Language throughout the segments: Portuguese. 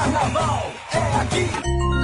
Carnaval é aqui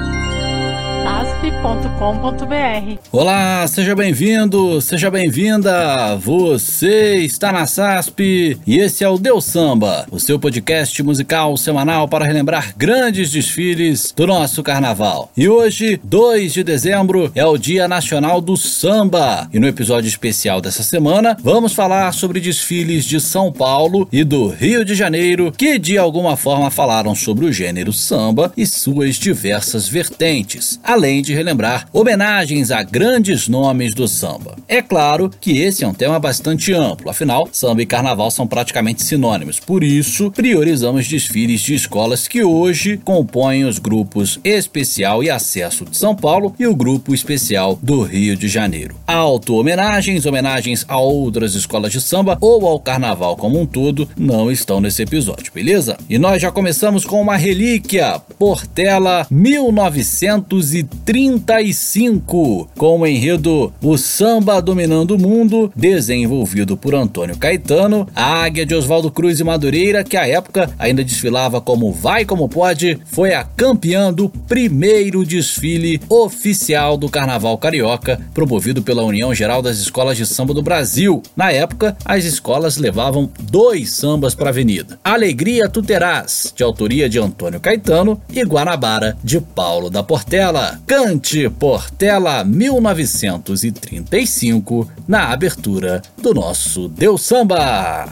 asp.com.br. Olá, seja bem-vindo, seja bem-vinda. Você está na SASP e esse é o Deus Samba, o seu podcast musical semanal para relembrar grandes desfiles do nosso carnaval. E hoje, 2 de dezembro, é o Dia Nacional do Samba. E no episódio especial dessa semana, vamos falar sobre desfiles de São Paulo e do Rio de Janeiro que de alguma forma falaram sobre o gênero samba e suas diversas vertentes, além de relembrar homenagens a grandes nomes do samba. É claro que esse é um tema bastante amplo, afinal, samba e carnaval são praticamente sinônimos, por isso priorizamos desfiles de escolas que hoje compõem os grupos Especial e Acesso de São Paulo e o Grupo Especial do Rio de Janeiro. Auto-homenagens, homenagens a outras escolas de samba ou ao carnaval como um todo não estão nesse episódio, beleza? E nós já começamos com uma relíquia, Portela 1930 35, com o enredo O Samba Dominando o Mundo, desenvolvido por Antônio Caetano, a águia de Oswaldo Cruz e Madureira, que à época ainda desfilava como Vai Como Pode, foi a campeã do primeiro desfile oficial do Carnaval Carioca, promovido pela União Geral das Escolas de Samba do Brasil. Na época, as escolas levavam dois sambas para a avenida: Alegria Tu Terás, de autoria de Antônio Caetano, e Guanabara, de Paulo da Portela. Cante Portela 1935 na abertura do nosso Deus Samba.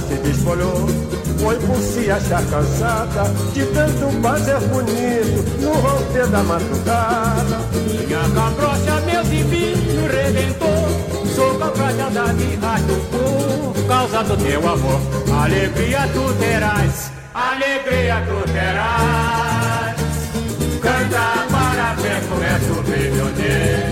Se desfolhou foi por se achar cansada de tanto fazer bonito no romper da madrugada. Minha cabrocha, meu divino redentor, sou capaz de rádio por causa do teu amor. Alegria tu terás, alegria tu terás. Canta parabéns, começa o brilhoneta. Tua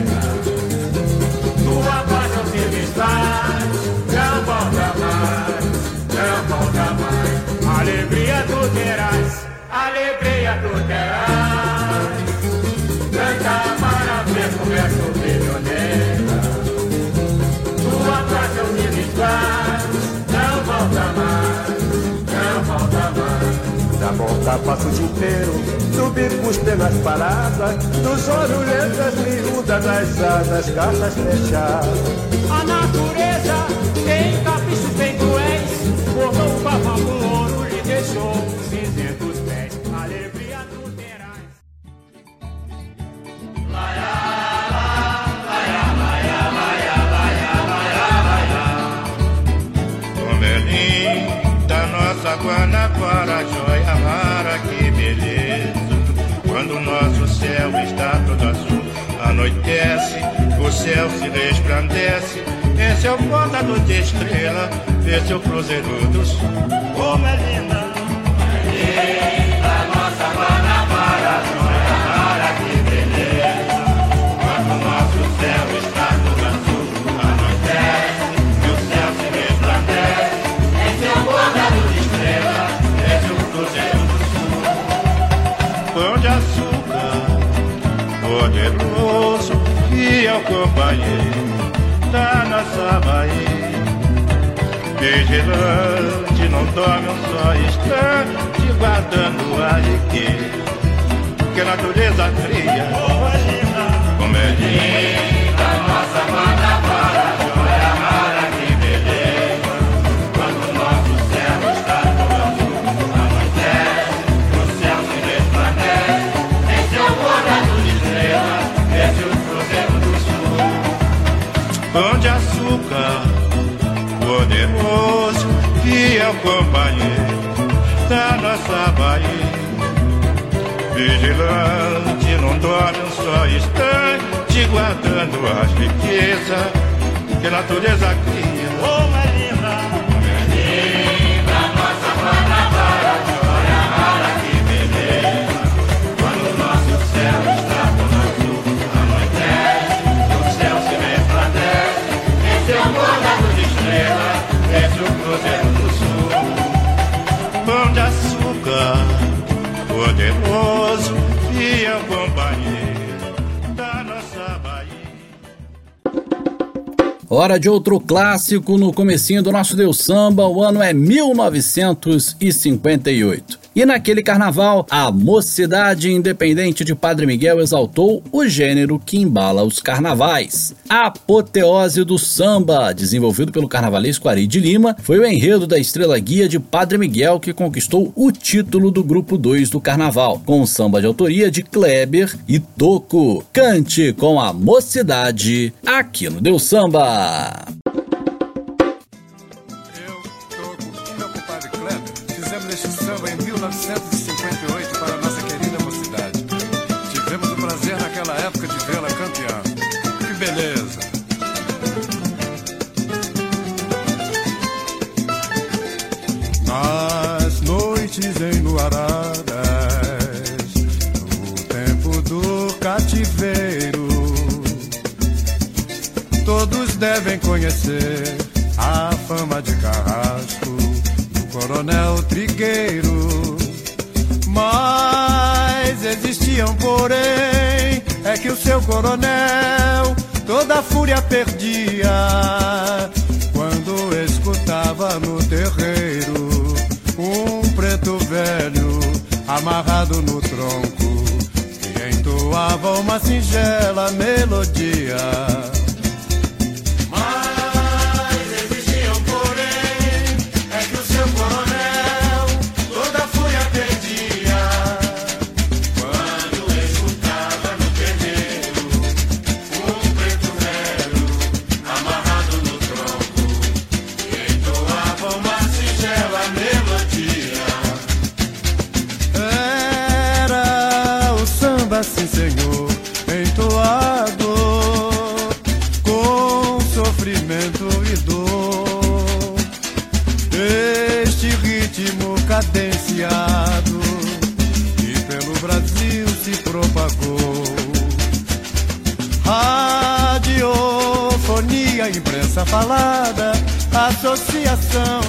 passa o dia inteiro, subir os penas paradas, dos olhos letras miúdas, das asas, cartas fechadas. A natureza tem caprichos bem cruéis, formou um papel com ouro, lhe deixou cinzentos Como é linda nossa Guanabara, joia rara, que beleza. Quando o nosso céu está todo azul, anoitece, o céu se resplandece. Esse é o bordador de estrela, esse é o cruzeiro do sul. Como é linda! O companheiro da nossa Bahia. Vigilante, não dorme um só instante, guardando a riqueza que a natureza cria. Como é linda a nossa Guanabara, é o companheiro da nossa Bahia. Vigilante, não dorme um só instante, guardando as riquezas que a natureza cria. Oh, é linda, é linda nossa Guanabara, Guanabara, que beleza, quando o nosso céu está. Cruzeiro. devour. Hora de outro clássico no comecinho do nosso Deus Samba, o ano é 1958. E naquele carnaval, a Mocidade Independente de Padre Miguel exaltou o gênero que embala os carnavais. A apoteose do samba, desenvolvido pelo carnavalesco Ari de Lima, foi o enredo da estrela guia de Padre Miguel que conquistou o título do grupo 2 do carnaval, com o samba de autoria de Kleber e Toco. Cante com a Mocidade aqui no Deus Samba. Eu tô curtindo a compadre Kleber. Fizemos este samba em 1900 devem conhecer a fama de carrasco do coronel Trigueiro. Mas existiam, porém, é que o seu coronel toda a fúria perdia quando escutava no terreiro um preto velho amarrado no tronco que entoava uma singela melodia. Falada, Associação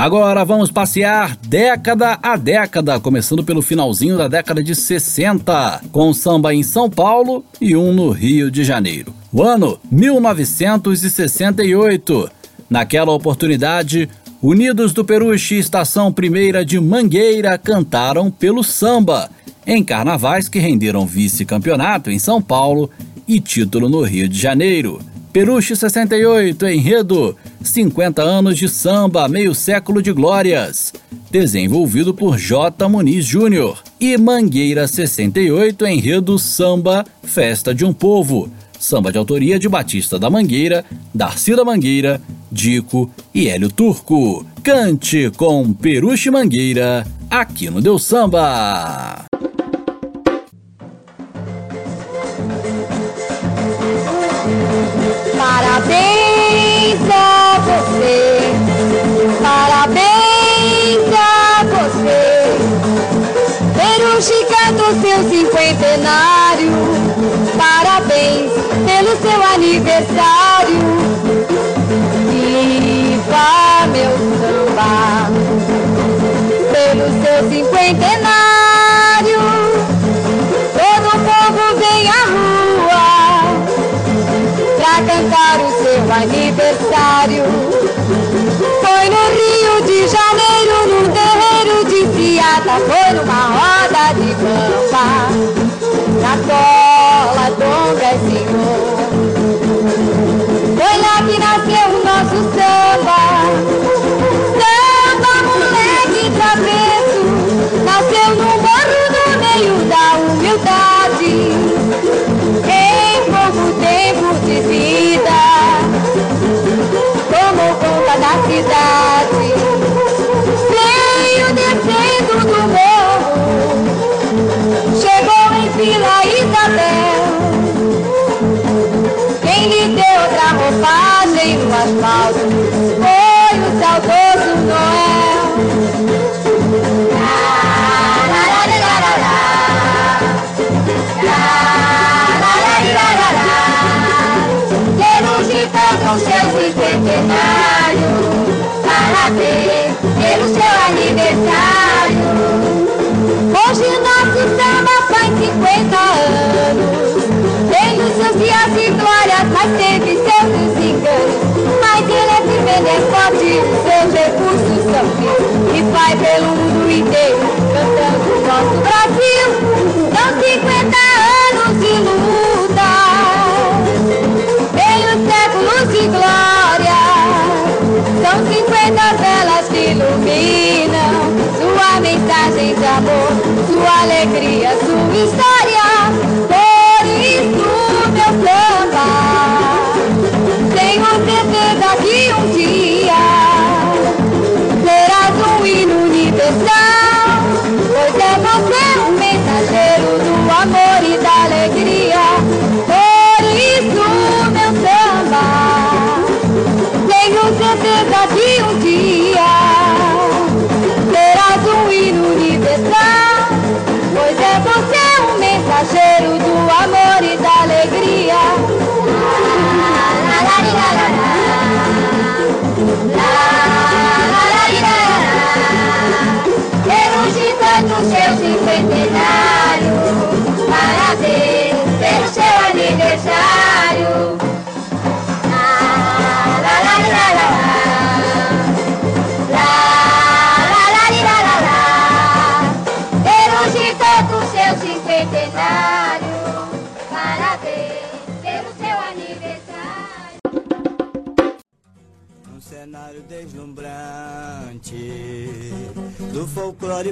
Agora vamos passear década a década, começando pelo finalzinho da década de 60, com samba em São Paulo e um no Rio de Janeiro. O ano 1968. Naquela oportunidade, Unidos do Peruche Estação Primeira de Mangueira cantaram pelo samba, em carnavais que renderam vice-campeonato em São Paulo e título no Rio de Janeiro. Peruche 68, enredo 50 anos de samba, meio século de glórias, desenvolvido por J. Muniz Júnior. E Mangueira 68, enredo samba, festa de um povo, samba de autoria de Batista da Mangueira, Darcy da Mangueira, Dico e Hélio Turco. Cante com Peruche Mangueira aqui no Deus Samba. Parabéns a você, parabéns a você, pelo chegando seu cinquentenário, parabéns pelo seu aniversário. Viva meu samba, pelo seu cinquentenário, aniversário. Foi no Rio de Janeiro, num terreiro de Ciata, foi numa roda de bamba, na cola do Brasil. Foi lá que nasceu o nosso samba pelo mundo inteiro cantando o nosso Brasil São 50 anos de luta Em os séculos de glória São 50 velas que iluminam Sua mensagem de amor Sua alegria, sua história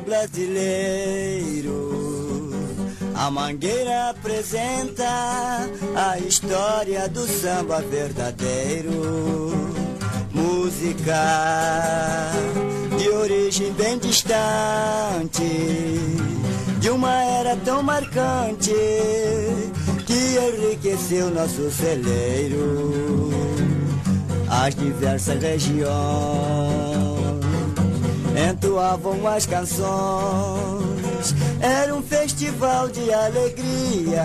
brasileiro. A Mangueira apresenta a história do samba verdadeiro. Música de origem bem distante, de uma era tão marcante que enriqueceu nosso celeiro as diversas regiões entoavam as canções. Era um festival de alegria.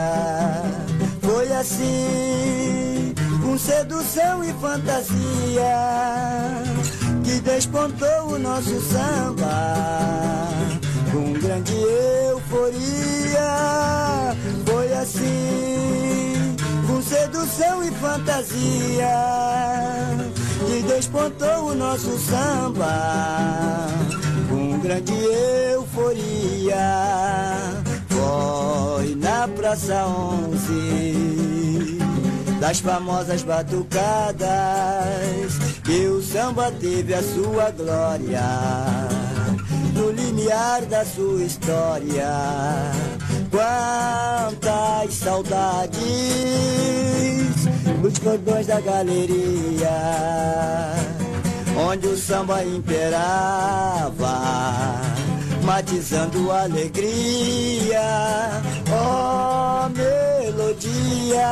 Foi assim, com sedução e fantasia, que despontou o nosso samba. Com grande euforia. Foi assim, com sedução e fantasia que despontou o nosso samba grande euforia. Foi na Praça 11 das famosas batucadas que o samba teve a sua glória no limiar da sua história. Quantas saudades nos cordões da galeria, onde o samba imperava. matizando alegria. Ó oh, melodia,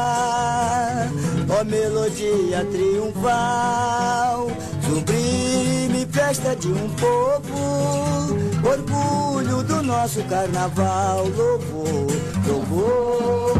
ó oh, melodia triunfal, sublime festa de um povo, orgulho do nosso carnaval, louvor, louvor.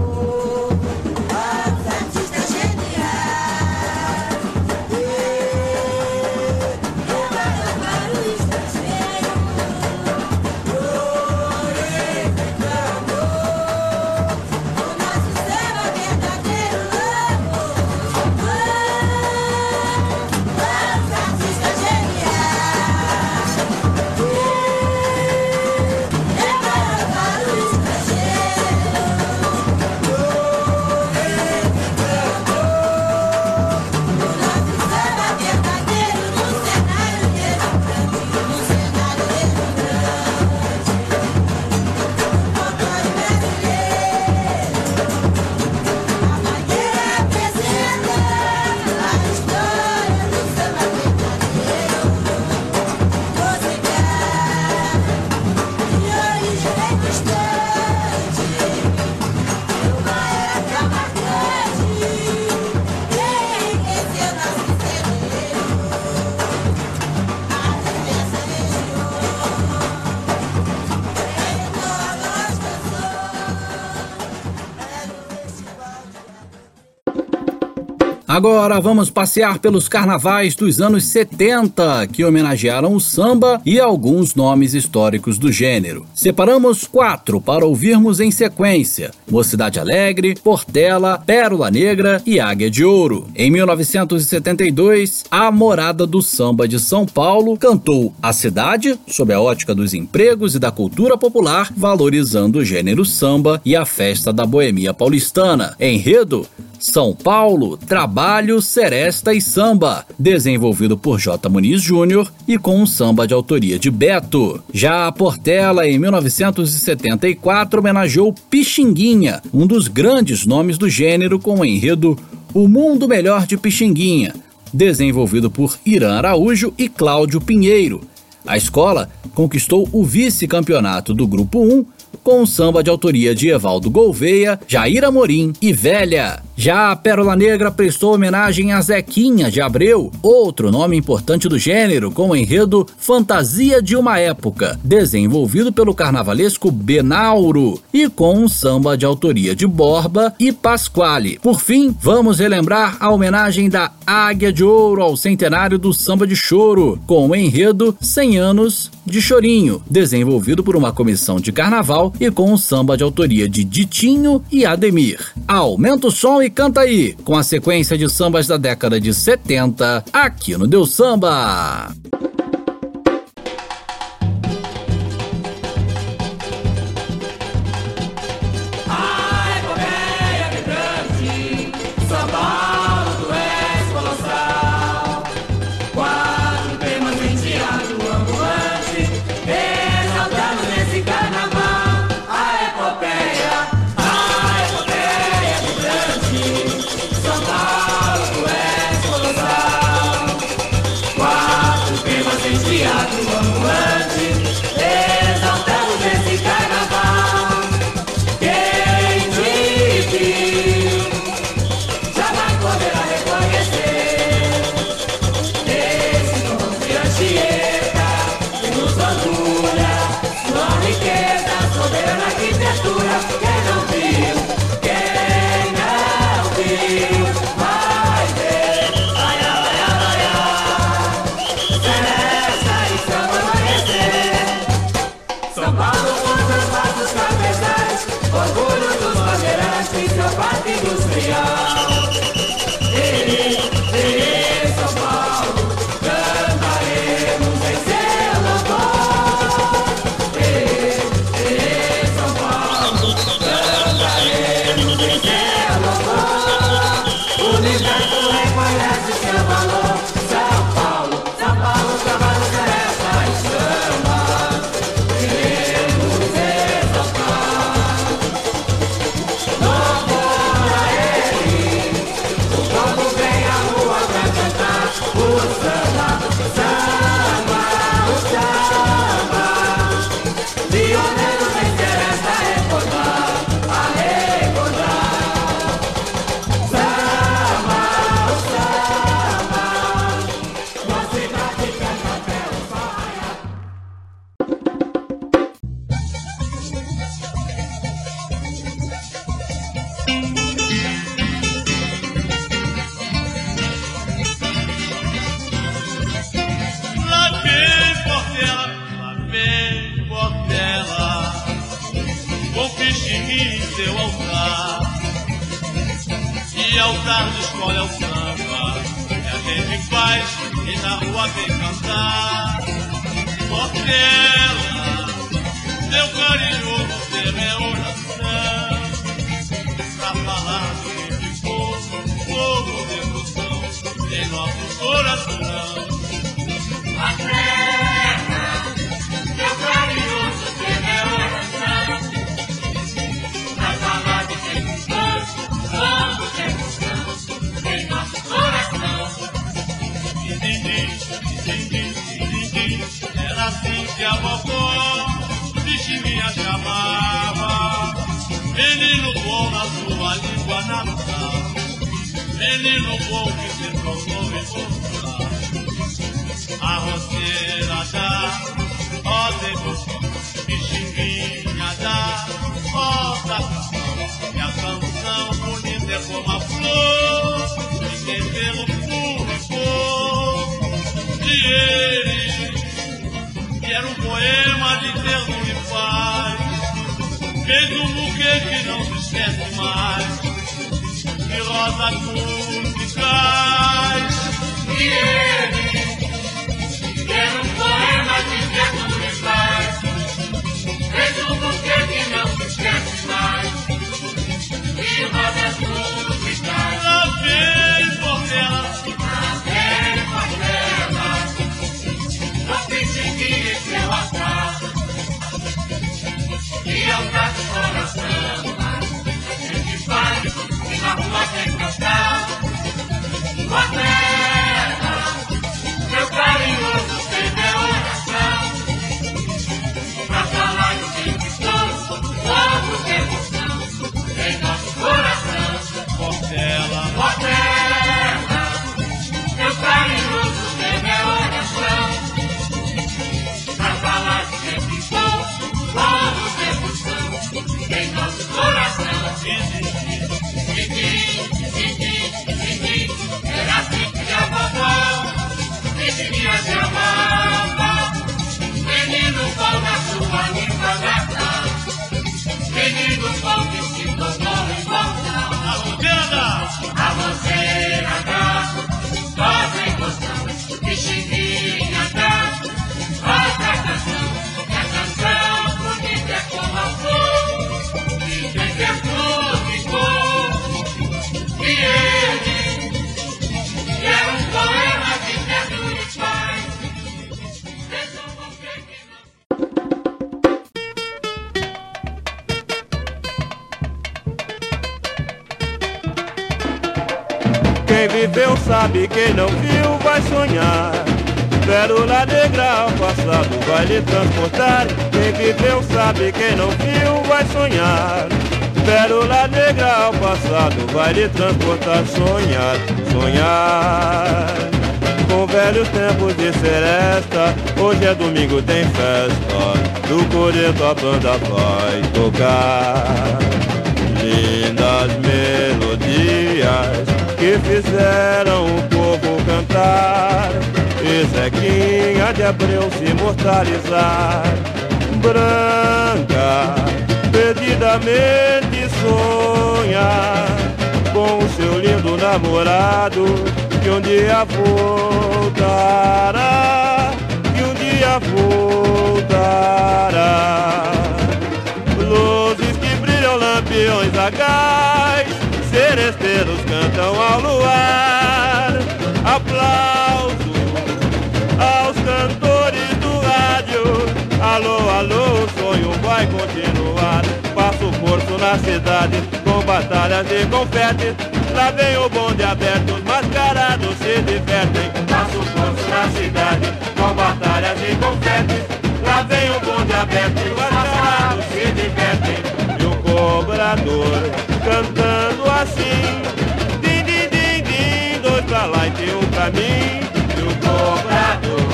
Agora vamos passear pelos carnavais dos anos 70, que homenagearam o samba e alguns nomes históricos do gênero. Separamos quatro para ouvirmos em sequência: Mocidade Alegre, Portela, Pérola Negra e Águia de Ouro. Em 1972, a Morada do Samba de São Paulo cantou A Cidade, sob a ótica dos empregos e da cultura popular, valorizando o gênero samba e a festa da boemia paulistana. Enredo são Paulo, Trabalho, Seresta e Samba, desenvolvido por J. Muniz Júnior e com um samba de autoria de Beto. Já a Portela, em 1974, homenageou Pixinguinha, um dos grandes nomes do gênero, com o enredo O Mundo Melhor de Pixinguinha, desenvolvido por Irã Araújo e Cláudio Pinheiro. A escola conquistou o vice-campeonato do Grupo 1 com um samba de autoria de Evaldo Gouveia, Jair Amorim e Velha. Já a Pérola Negra prestou homenagem a Zequinha de Abreu, outro nome importante do gênero, com o enredo Fantasia de uma Época, desenvolvido pelo carnavalesco Benauro, e com um samba de autoria de Borba e Pasquale. Por fim, vamos relembrar a homenagem da Águia de Ouro ao centenário do samba de choro, com o enredo 100 anos de chorinho, desenvolvido por uma comissão de carnaval e com um samba de autoria de Ditinho e Ademir. Aumenta o som e canta aí, com a sequência de sambas da década de 70, aqui no Deus Samba. Poema de ternura e paz. Fez um buquê que não se esquece mais, de rosas. E na rua tem cantar. Definia se amava. Menino bom na sua língua natal. Menino bom que se tornou imortal. a rodeira da A roseira quem não viu vai sonhar. Pérola negra ao passado vai lhe transportar. Quem viveu sabe, quem não viu vai sonhar. Pérola negra ao passado vai lhe transportar. Sonhar, sonhar. Com velhos tempos de seresta, hoje é domingo, tem festa. Do coreto a banda vai tocar. Lindas melodias que fizeram o povo cantar. E Zequinha de Abreu se imortalizar. Branca, perdidamente sonha Com o seu lindo namorado Que um dia voltará Que um dia voltará. Luzes que brilham, lampiões a gás Seresteiros cantam ao luar. Aplauso aos cantores do rádio. Alô, alô, o sonho vai continuar. Passo corpo na cidade Com batalhas e confetes Lá vem o bonde aberto Os mascarados se divertem. Passo corpo na cidade Com batalhas e confetes Lá vem o bonde aberto Os mascarados se divertem. E o cobrador cantando assim. Din, din, din, din Dois pra lá e tem um pra mim. E o cobrador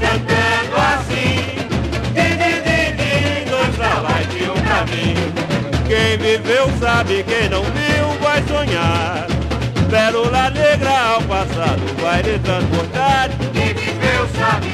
cantando assim. Din, din, din, din Dois pra lá e tem um pra mim. Quem viveu sabe, quem não viu vai sonhar. Pérola negra ao passado vai lhe transportar Quem viveu sabe,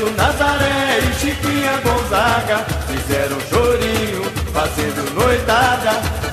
Ernesto Nazaré e Chiquinha Gonzaga fizeram chorinho, fazendo noitada.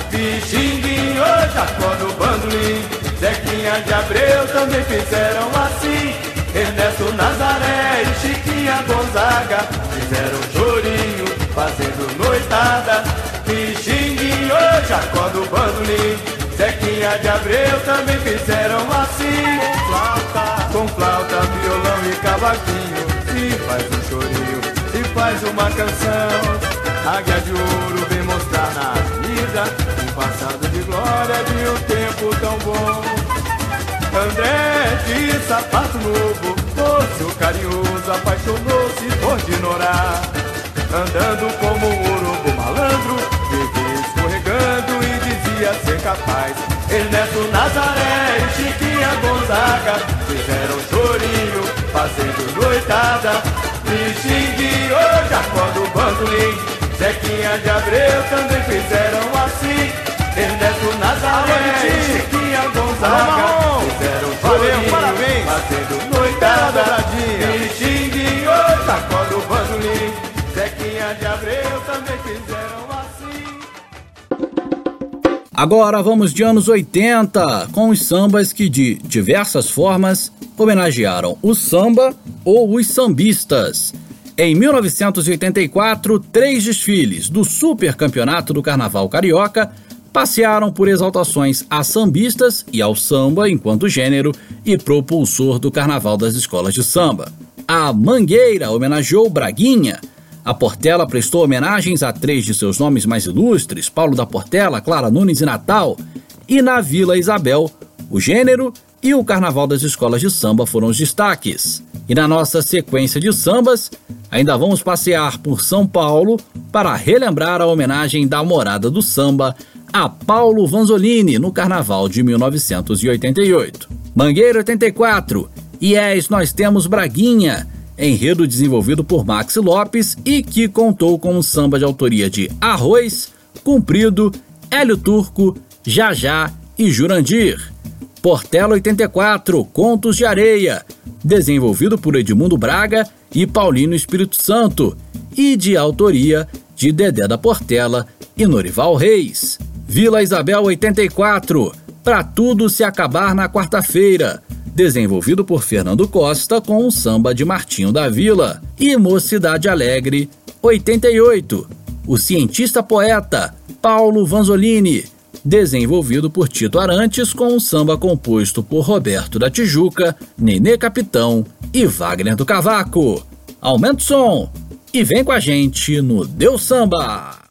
Pixinguinho, Jacó no bandolim, Zequinha de Abreu também fizeram assim. Ernesto Nazaré e Chiquinha Gonzaga fizeram chorinho, fazendo noitada. Pixinguinho, Jacó do bandolim, Zequinha de Abreu também fizeram assim. Flauta, com flauta, violão e cavaquinho, se faz um chorinho, se faz uma canção. Águia de ouro vem mostrar na vida um passado de glória de um tempo tão bom. André de sapato novo, moço carinhoso, apaixonou-se por ignorar. Andando como um urubu malandro, vivia escorregando e dizia ser capaz. Ernesto Nazaré e Chiquinha Gonzaga fizeram chorinho, fazendo noitada. Me xingue, ô Jacó do bandolim, Zequinha de Abreu também fizeram assim. Ernesto Nazaré e Chiquinha Gonzaga fizeram Valeu, parabéns. Fazendo noitada E xingue, oi, Jacó do Bandolim. Zequinha de Abreu também fizeram Agora vamos de anos 80, com os sambas que de diversas formas homenagearam o samba ou os sambistas. Em 1984, três desfiles do Super Campeonato do Carnaval Carioca passearam por exaltações a sambistas e ao samba enquanto gênero e propulsor do Carnaval das Escolas de Samba. A Mangueira homenageou Braguinha. A Portela prestou homenagens a três de seus nomes mais ilustres, Paulo da Portela, Clara Nunes e Natal. E na Vila Isabel, o gênero e o Carnaval das Escolas de Samba foram os destaques. E na nossa sequência de sambas, ainda vamos passear por São Paulo para relembrar a homenagem da morada do samba a Paulo Vanzolini no Carnaval de 1988. Mangueira 84, Yes, nós temos Braguinha, enredo desenvolvido por Max Lopes e que contou com um samba de autoria de Arroz, Cumprido, Hélio Turco, Jajá e Jurandir. Portela 84, Contos de Areia, desenvolvido por Edmundo Braga e Paulino Espírito Santo, e de autoria de Dedé da Portela e Norival Reis. Vila Isabel 84, Pra Tudo Se Acabar na Quarta-feira, desenvolvido por Fernando Costa com o samba de Martinho da Vila. E Mocidade Alegre 88, O Cientista Poeta, Paulo Vanzolini, desenvolvido por Tito Arantes com um samba composto por Roberto da Tijuca, Nenê Capitão e Wagner do Cavaco. Aumenta o som e vem com a gente no Deu Samba!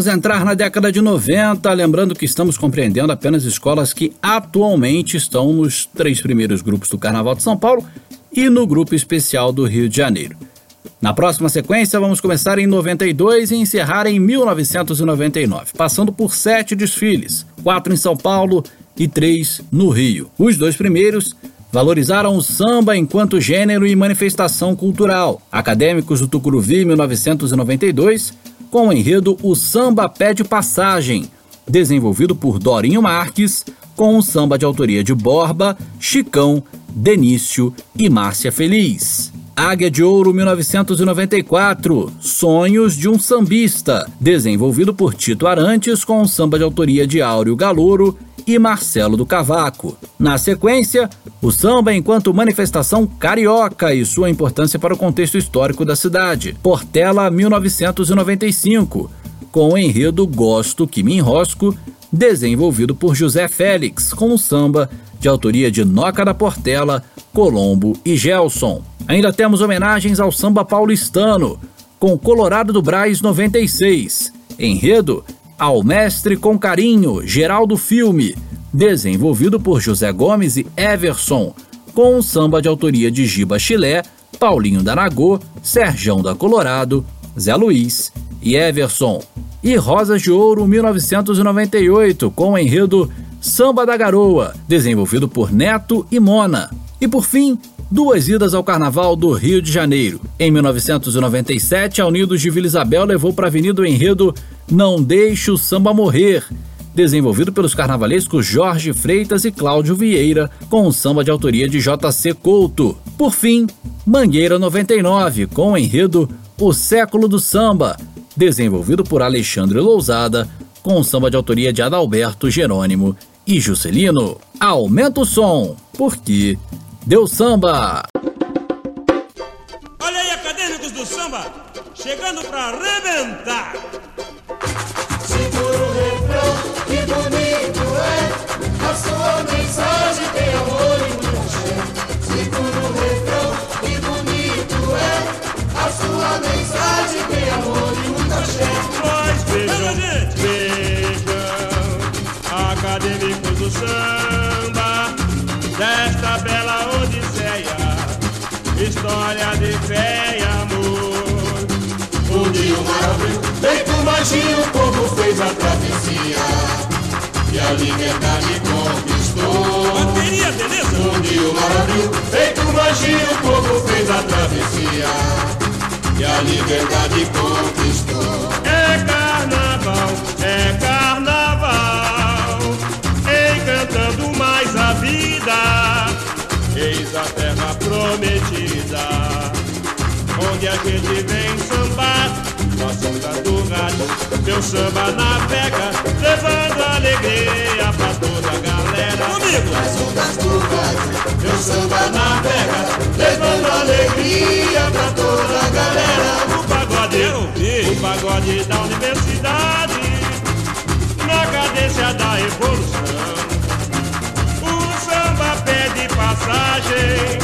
Vamos entrar na década de 90, lembrando que estamos compreendendo apenas escolas que atualmente estão nos três primeiros grupos do Carnaval de São Paulo e no grupo especial do Rio de Janeiro. Na próxima sequência, vamos começar em 92 e encerrar em 1999, passando por sete desfiles, quatro em São Paulo e três no Rio. Os dois primeiros valorizaram o samba enquanto gênero e manifestação cultural. Acadêmicos do Tucuruvi 1992 com o enredo O Samba Pede Passagem, desenvolvido por Dorinho Marques, com um samba de autoria de Borba, Chicão, Denício e Márcia Feliz. Águia de Ouro 1994, Sonhos de um Sambista, desenvolvido por Tito Arantes com um samba de autoria de Áureo Galouro e Marcelo do Cavaco. Na sequência, o samba enquanto manifestação carioca e sua importância para o contexto histórico da cidade. Portela 1995, com o enredo Gosto que me enrosco, desenvolvido por José Félix, com o samba de autoria de Noca da Portela, Colombo e Gelson. Ainda temos homenagens ao samba paulistano, com Colorado do Braz 96. Enredo ao Mestre com Carinho, Geraldo Filme, desenvolvido por José Gomes e Everson, com um samba de autoria de Giba Chilé, Paulinho da Nagô, Serjão da Colorado, Zé Luiz e Everson. E Rosas de Ouro 1998, com o enredo Samba da Garoa, desenvolvido por Neto e Mona. E por fim, duas idas ao Carnaval do Rio de Janeiro. Em 1997, a Unidos de Vila Isabel levou para a Avenida o enredo Não Deixe o Samba Morrer, desenvolvido pelos carnavalescos Jorge Freitas e Cláudio Vieira, com um samba de autoria de JC Couto. Por fim, Mangueira 99, com o enredo O Século do Samba, desenvolvido por Alexandre Lousada, com um samba de autoria de Adalberto Jerônimo e Juscelino. Aumenta o som, porque deu samba! Olha aí, acadêmicos do samba, chegando pra arrebentar! Segura o refrão, que bonito é. A sua mensagem tem amor e muita fé Segura o refrão, que bonito é. A sua mensagem tem amor e muita fé Pois vejam, vejam Acadêmicos do samba Desta bela odisseia História de fé e amor. Um dia o mar abriu, feito magia O povo fez a travessia E a liberdade conquistou. Bateria, beleza? Um dia o mar abriu, feito magia O povo fez a travessia E a liberdade conquistou. É carnaval, é carnaval. Encantando mais a vida Eis a terra prometida Onde a gente vem sambar. Nossa do rádio Meu samba navega Levando alegria pra toda a galera. Comigo! As ondas do rádio, Meu samba navega Levando alegria pra toda a galera. O pagode, o pagode da universidade Na cadência da evolução O samba pede passagem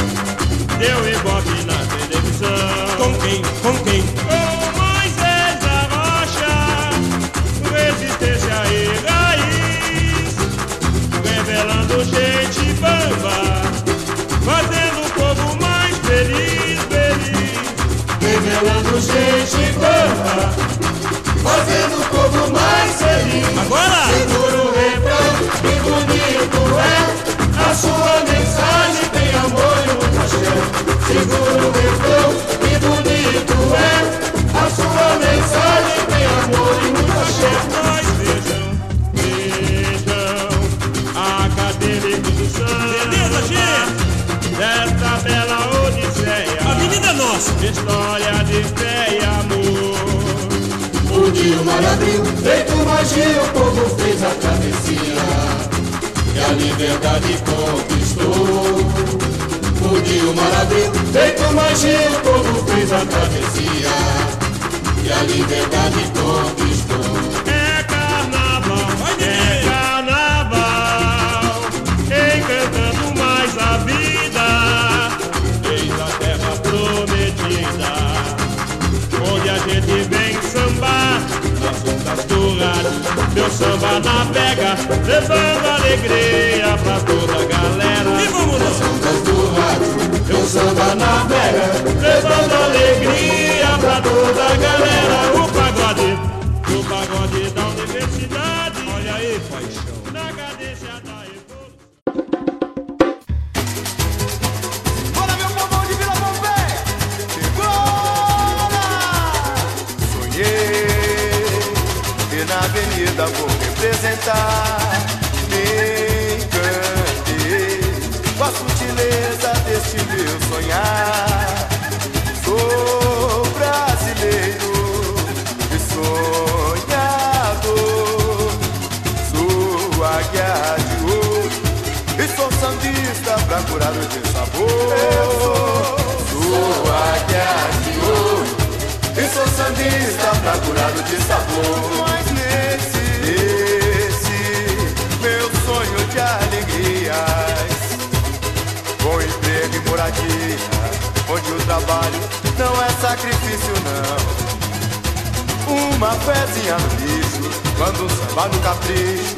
Deu ibope na televisão Com quem? Com quem? Com Moisés da Rocha Resistência e raiz Revelando gente bamba Fazendo o povo mais feliz, feliz revelando gente bamba Fazendo o povo mais feliz Agora! Segura o refrão, que bonito é A sua mensagem tem amor e muita fé Segura o refrão, que bonito é. A sua mensagem tem amor e muita fé Nós vejam, vejam Acadêmicos do samba Beleza, gente! Desta bela odisseia. Avenida Nossa. História de fé e amor. Um dia o mar abriu, feito magia O povo fez a travessia E a liberdade conquistou. O mar abriu, feito magia O povo fez a travessia. E a liberdade conquistou samba na pega, levando alegria pra toda a galera. E vamos lá! do rádio, eu samba na pega, levando alegria pra toda a galera. O pagode, o pagode da universidade. Olha aí, paixão, vou representar. Me encantei com a sutileza deste meu sonhar. Sou brasileiro e sonhador. Sou águia de ouro e sou sambista pra curar o dissabor. Eu sou, águia de ouro e sou sambista pra curar o dissabor. Trabalho não é sacrifício não. Uma pezinha no lixo, quando o samba no capricho.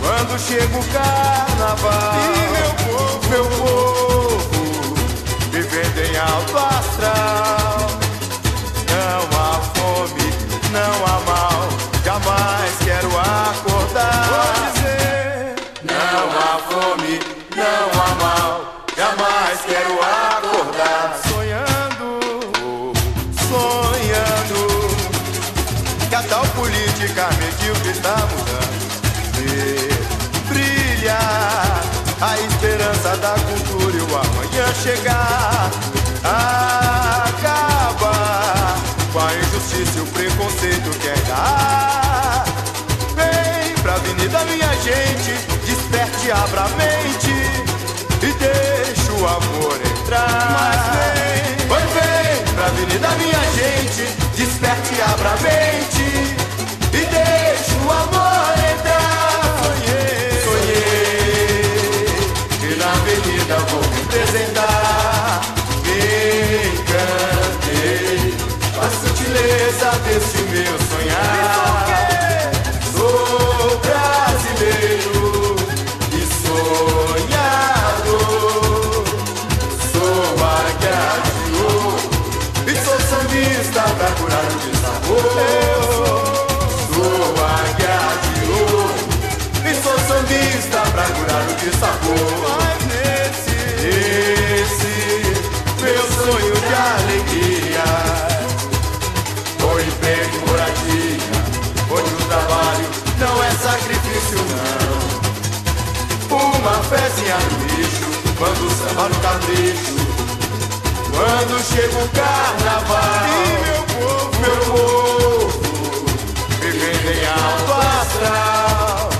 Quando chega o carnaval. E meu povo, meu povo Vivendo em alto astral. Não há fome, não há mal Jamais quero acordar. Vou dizer. Não há fome, não há mal Jamais quero acordar a esperança da cultura e o amanhã chegar. Acabar com a injustiça e o preconceito que ainda há. Vem pra avenida, minha gente, desperte, abra a mente e deixa o amor entrar. Mas vem, pois vem pra avenida, minha gente, desperte, abra a mente quando o samba no capricho. Quando chega o carnaval E meu povo, meu povo Vivendo em alto astral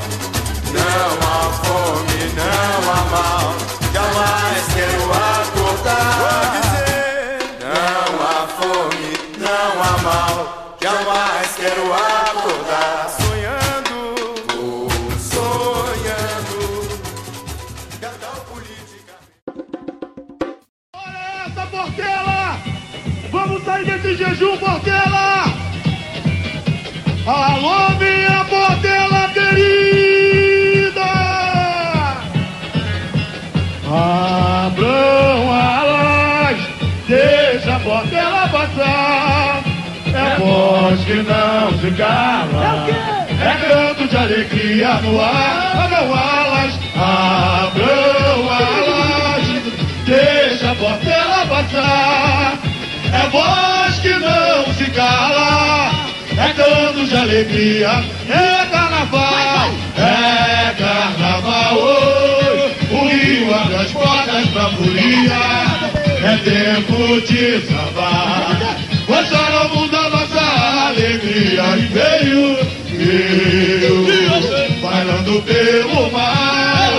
Não Jejum, Portela! Alô, minha Portela querida! Abram alas, deixa a Portela passar. É voz que não se cala. É canto de alegria no ar. Abram alas, abram alas, deixa a Portela passar. É voz que não se cala. É canto de alegria, é carnaval, é carnaval. O rio abre as portas pra folia, é tempo de sambar. Mostrar ao mundo a nossa alegria e veio eu, bailando pelo mar.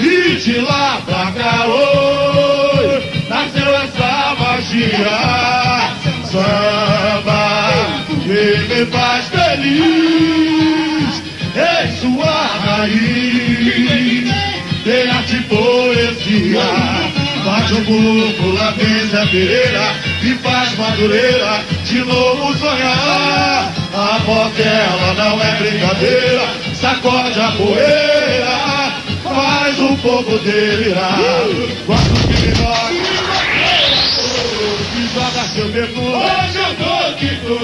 E de lá pra cá, oi, magia. Samba que me faz feliz em sua raiz. Tem arte e poesia. Faz o grupo Lavência Pereira e faz Madureira de novo sonhar. A portela não é brincadeira, sacode a poeira, faz o povo delirar. Quando que nós que perfume, hoje eu tô que tô.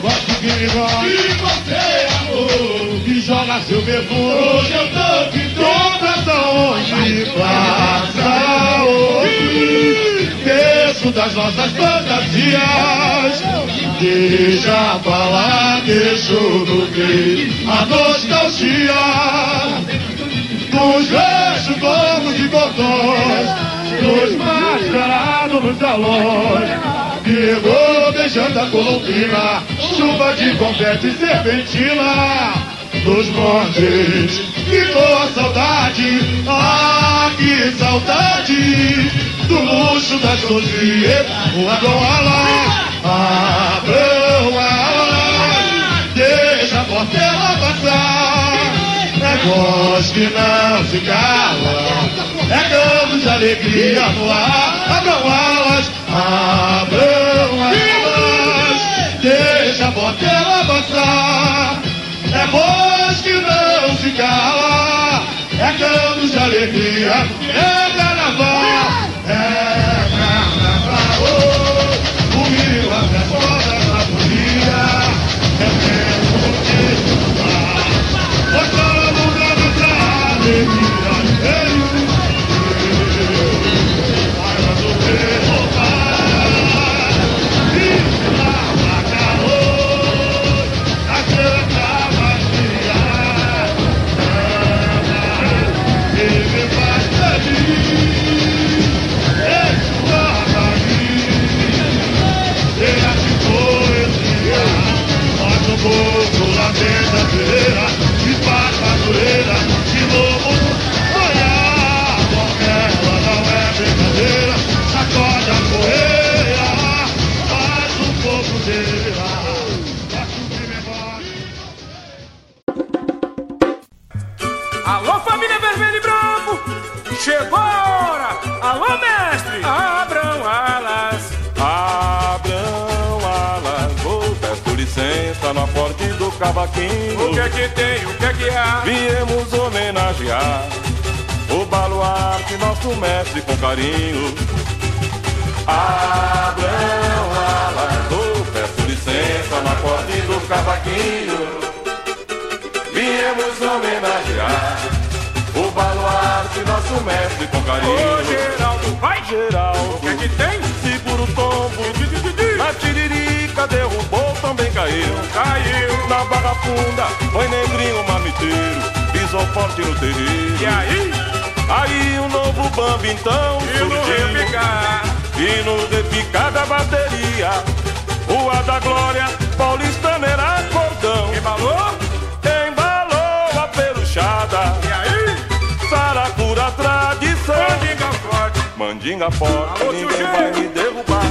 Gosto que nós e você, amor, que joga seu perfume, hoje eu tô que tô. Pra onde passa hoje, esqueço das nossas fantasias. Deixa falar, deixa no peito a nostalgia dos rechos, gorros e cordões, dos mascarados nos salões. Pegou beijando a colombina, chuva de confete serpentina. Dos montes, ficou a saudade, ah, que saudade do luxo das o agoala, abram alas, deixa a portela passar. É voz que não se cala, é canto de alegria no ar, abram alas, abram alegria, é carnaval, é cavaquinho. O que é que tem? O que é que há? Viemos homenagear o baluarte, nosso mestre com carinho. Abram alas, peço licença na porta do cavaquinho. Viemos homenagear o baluarte, nosso mestre com carinho. Ô, Geraldo, vai! Geraldo, O que é que tem? segura o tombo. Na derrubou, também caiu. Caiu! Na barra funda, foi negrinho mamiteiro, pisou forte no terreiro. E aí? Aí um novo bambi então E no surgiu. repicar? E no repicar da bateria, o A da Glória, paulistana era cordão. Embalou? Embalou a peruchada, E aí? saracura tradição. Mandinga forte! Mandinga forte, Alô, ninguém vai me derrubar.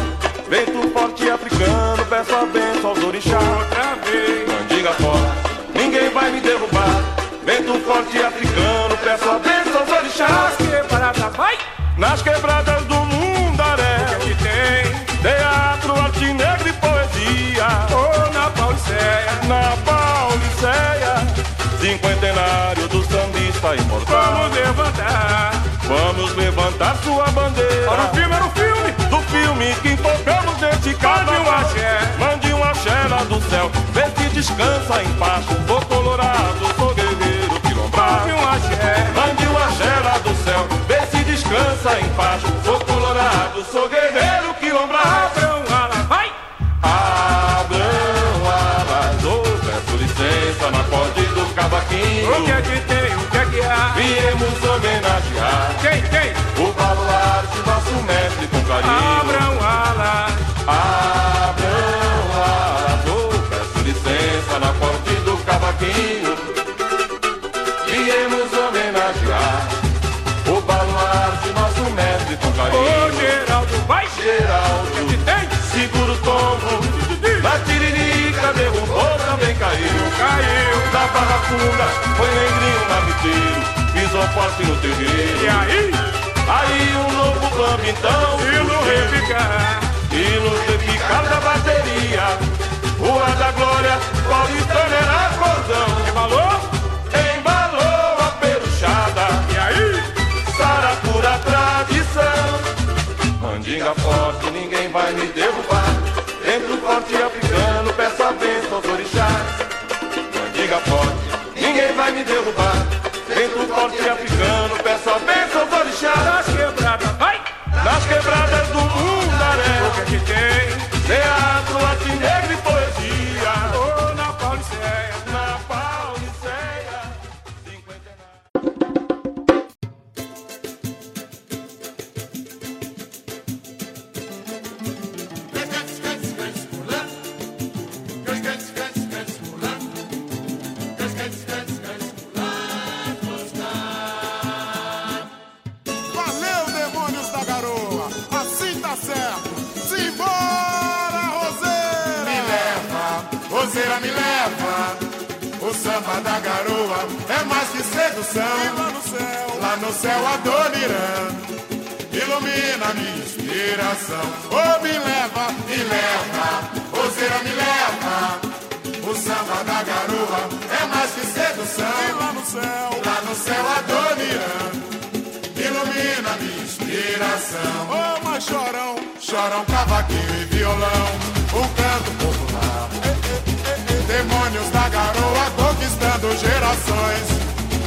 Vento forte africano, peço a benção aos orixás. Outra vez! Mandinga forte, ninguém vai me derrubar. Vento forte africano, peço a benção aos orixás. Quebrada, vai! Nas quebradas do mundaré, O que é que tem? teatro, arte negra e poesia. Ô, na Pauliceia! Na Pauliceia, cinquentenário do sambista imortal. Vamos levantar! Vamos levantar sua bandeira. Olha o filme, era o filme! do filme que céu, vê se descansa em paz. barra funda, foi negrinho na miteiro, pisou forte no terreiro. E aí? Aí um novo bamba então. E no repicar. E no repicar da bateria, Rua da Glória, Paulistana era cordão. Embalou? Embalou a peruchada. E aí? Sara por a tradição. Mandinga forte, ninguém vai me derrubar. Dentro forte africano, peça bênção aos orixás. norte africano, peço a bênção do orixá.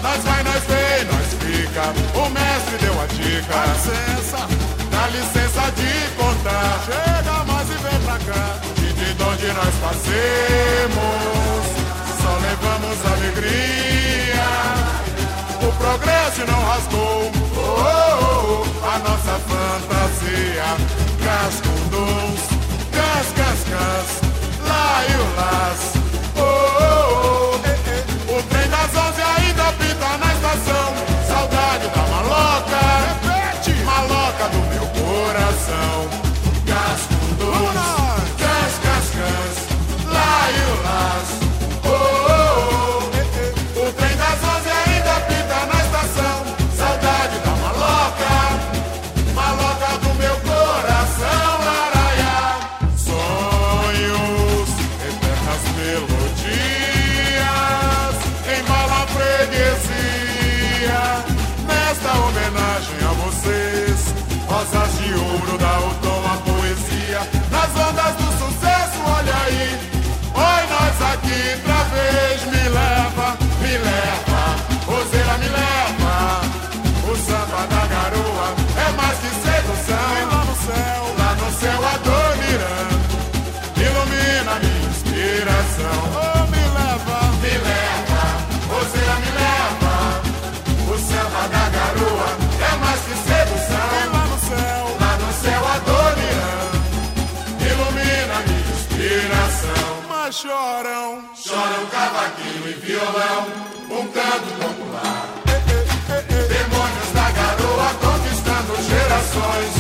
Nós vai, nós vem, nós fica. O mestre deu a dica. Dá licença, dá licença de contar. Chega mais e vem pra cá. E de onde nós passemos, só levamos alegria. O progresso não rasgou. Oh, oh, oh, oh. a nossa fantasia. cas cas, lá e o. Africa. toys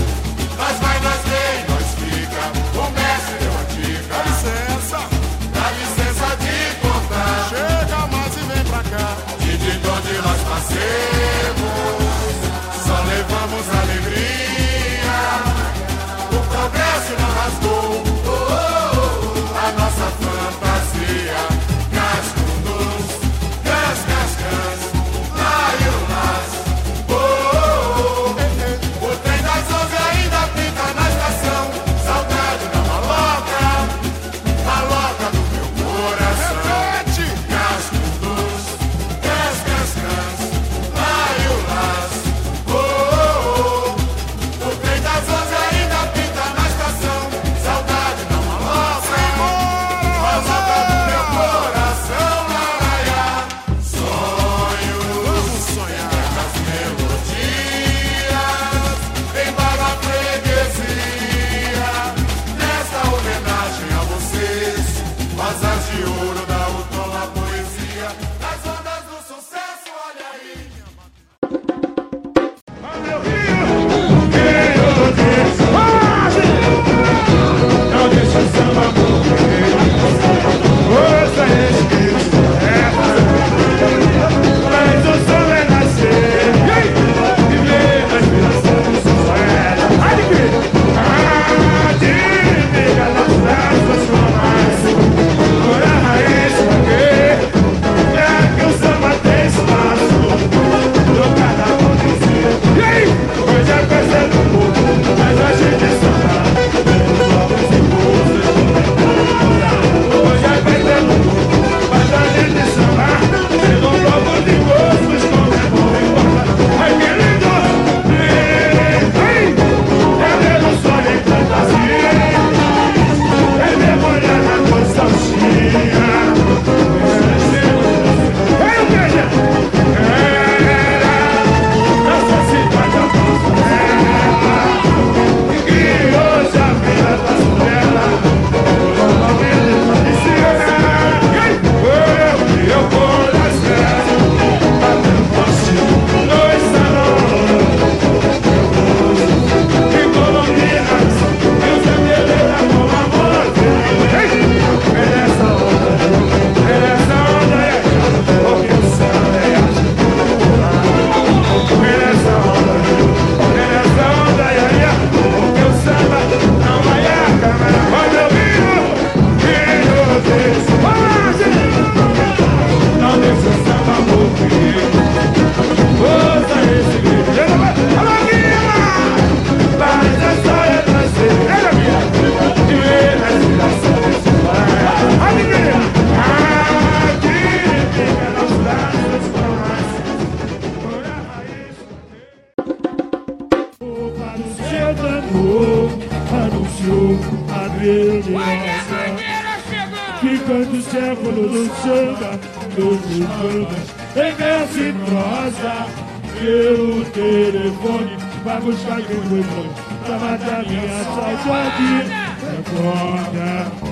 bom Pra matar minha saudade. Recorda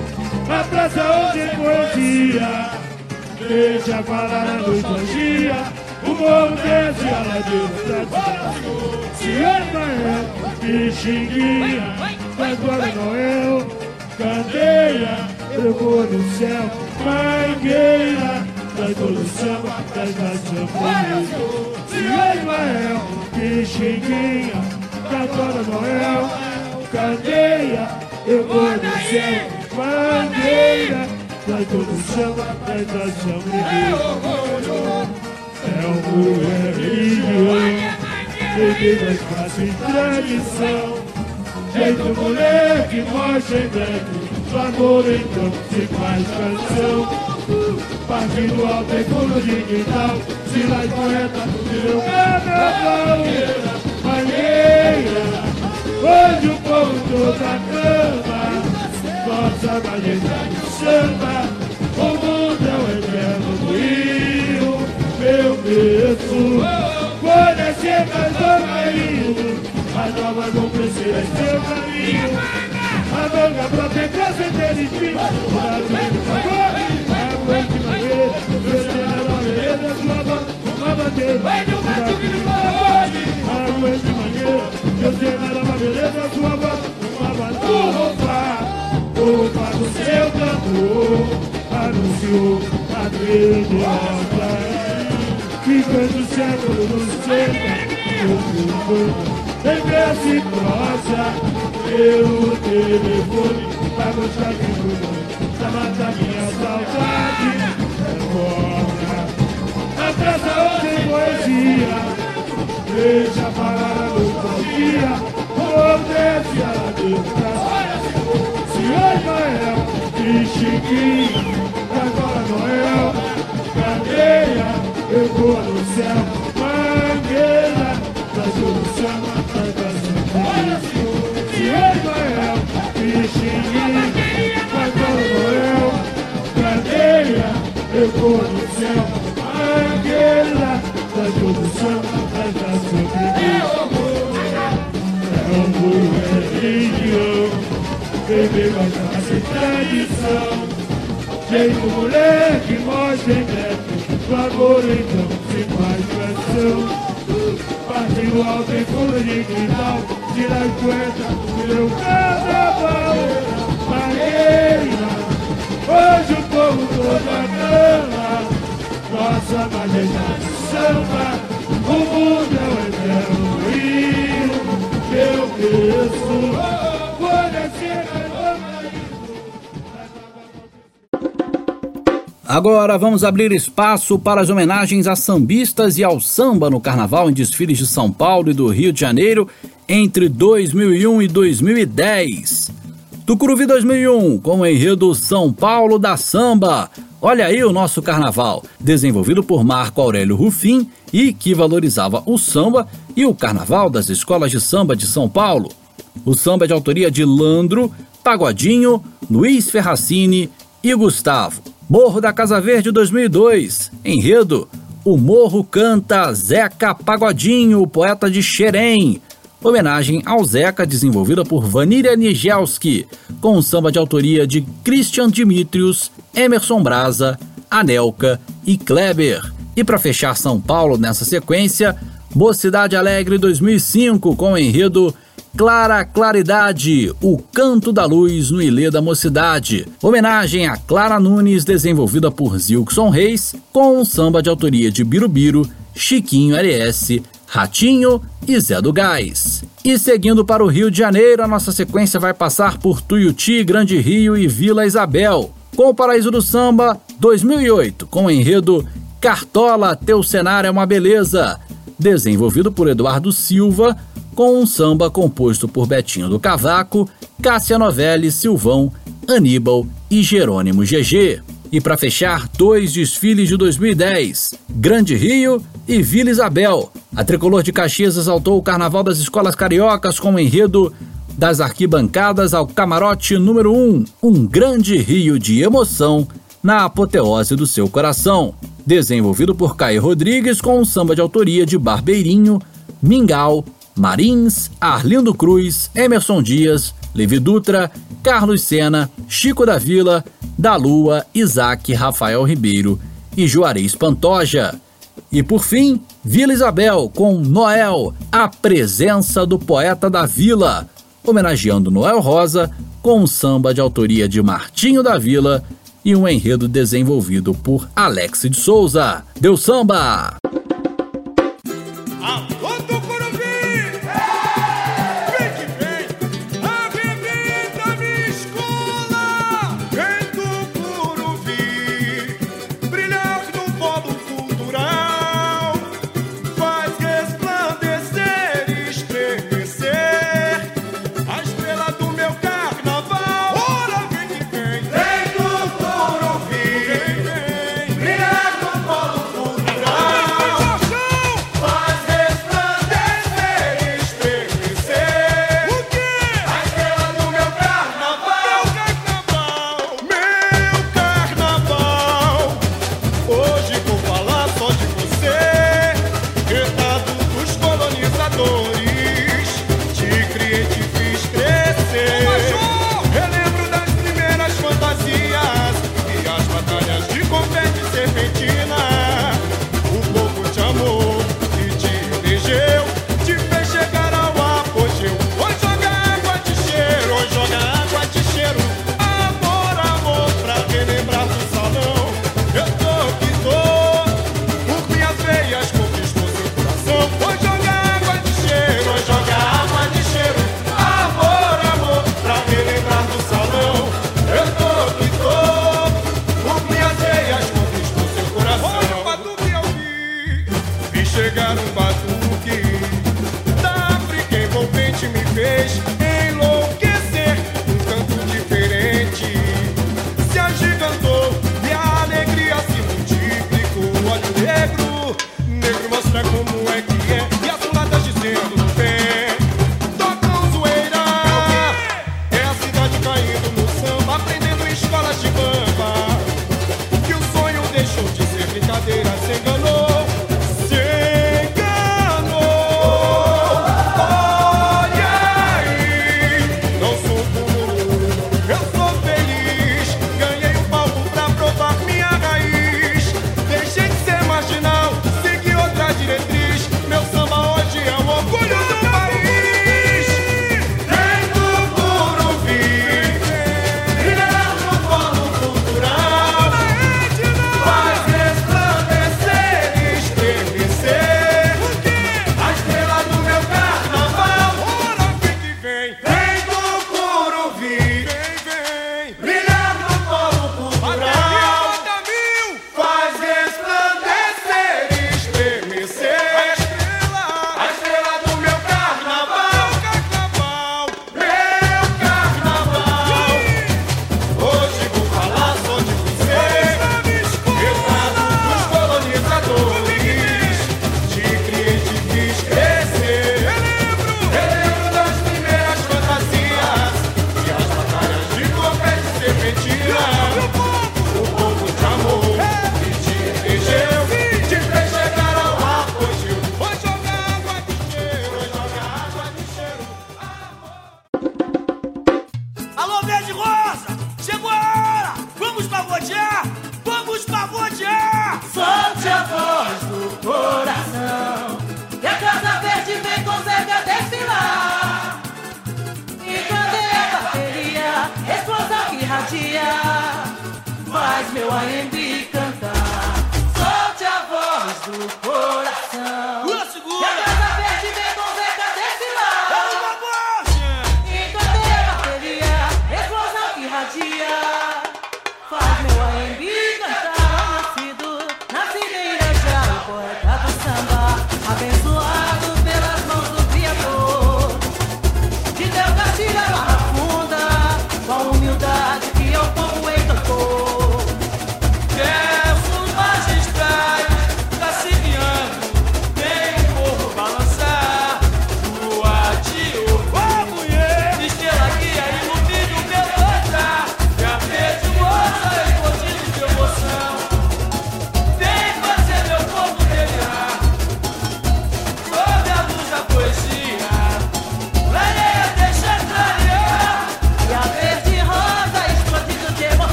a praça é poesia Deixa falar a nostalgia O morro desce a ladeira Se ama é Pixinguinha Agora Noel Candeia Eu vou no céu. Mangueira Traz todo o samba Traz mais samba Se ama é Pixinguinha Agora Noel Candeia Eu vou no céu Mangueira Traz todo o samba Traz mais samba É o é religião mais fácil em tradição. Jeito moleque, mostra em breve O amor então se faz canção. Partindo alto e fundo de quintal. Se lá e poeta, virou carnaval Maneira, hoje o povo todo cama Nossa majestade samba O mundo é o eterno rio Meu berço quando chega do caminho, as novas vão crescer em seu caminho. A manga própria casa inteligente, o Brasil do favor, a noite maneira, você na maneira, sua voz, uma bandeira. No A noite maneira, você na maneira, sua voz, uma. Opa, opa do seu cantor, anunciou a trilha que quando o século nos chega, em verso e prosa, pelo telefone, pra gostar de tudo, pra matar minha saudade, deixa falar a nostalgia, ou desce a ladeira Se hoje Noel, que chiquinho, agora Noel, cadeia, eu vou no céu, com a tradição. Jeito moleque, mostra em breve o amor então se faz canção Partiu alto em fundo de quintal Tira a cuenta do meu carnaval Maneira, hoje o povo toda cama Nossa majestade samba Agora vamos abrir espaço para as homenagens a sambistas e ao samba no carnaval em desfiles de São Paulo e do Rio de Janeiro entre 2001 e 2010. Tucuruvi 2001, com o enredo São Paulo da Samba. Olha aí o nosso carnaval, desenvolvido por Marco Aurélio Rufim e que valorizava o samba e o carnaval das escolas de samba de São Paulo. O samba é de autoria de Landro, Pagodinho, Luiz Ferracini e Gustavo. Morro da Casa Verde 2002. Enredo: O Morro canta Zeca Pagodinho, poeta de Xerém. Homenagem ao Zeca, desenvolvida por Vanília Nigelski, com um samba de autoria de Christian Dimitrios, Emerson Braza, Anelka e Kleber. E para fechar São Paulo nessa sequência, Mocidade Alegre 2005, com o enredo Clara Claridade, o canto da luz no Ilê da Mocidade. Homenagem a Clara Nunes, desenvolvida por Zilkson Reis, com um samba de autoria de Birubiru, Chiquinho LS, Ratinho e Zé do Gás. E seguindo para o Rio de Janeiro, a nossa sequência vai passar por Tuiuti, Grande Rio e Vila Isabel. Com o Paraíso do Samba 2008, com o enredo Cartola, teu cenário é uma beleza, desenvolvido por Eduardo Silva, com um samba composto por Betinho do Cavaco, Cássia Novelli, Silvão, Aníbal e Jerônimo GG. E para fechar, dois desfiles de 2010, Grande Rio e Vila Isabel. A Tricolor de Caxias exaltou o Carnaval das Escolas Cariocas com o enredo Das arquibancadas ao camarote número 1, um, um grande rio de emoção na apoteose do seu coração. Desenvolvido por Caio Rodrigues com um samba de autoria de Barbeirinho, Mingau, Marins, Arlindo Cruz, Emerson Dias, Levi Dutra, Carlos Sena, Chico da Vila, da Lua, Isaac Rafael Ribeiro e Juarez Pantoja. E por fim, Vila Isabel com Noel, a presença do poeta da vila, homenageando Noel Rosa com um samba de autoria de Martinho da Vila e um enredo desenvolvido por Alex de Souza. Deu samba!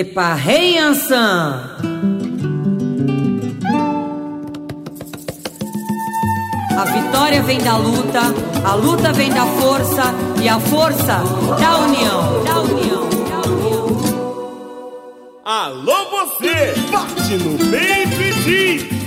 Epa, rei Ansan! A vitória vem da luta, a luta vem da força e a força da união. Da união. Da união. Alô você, bate no peito e diz.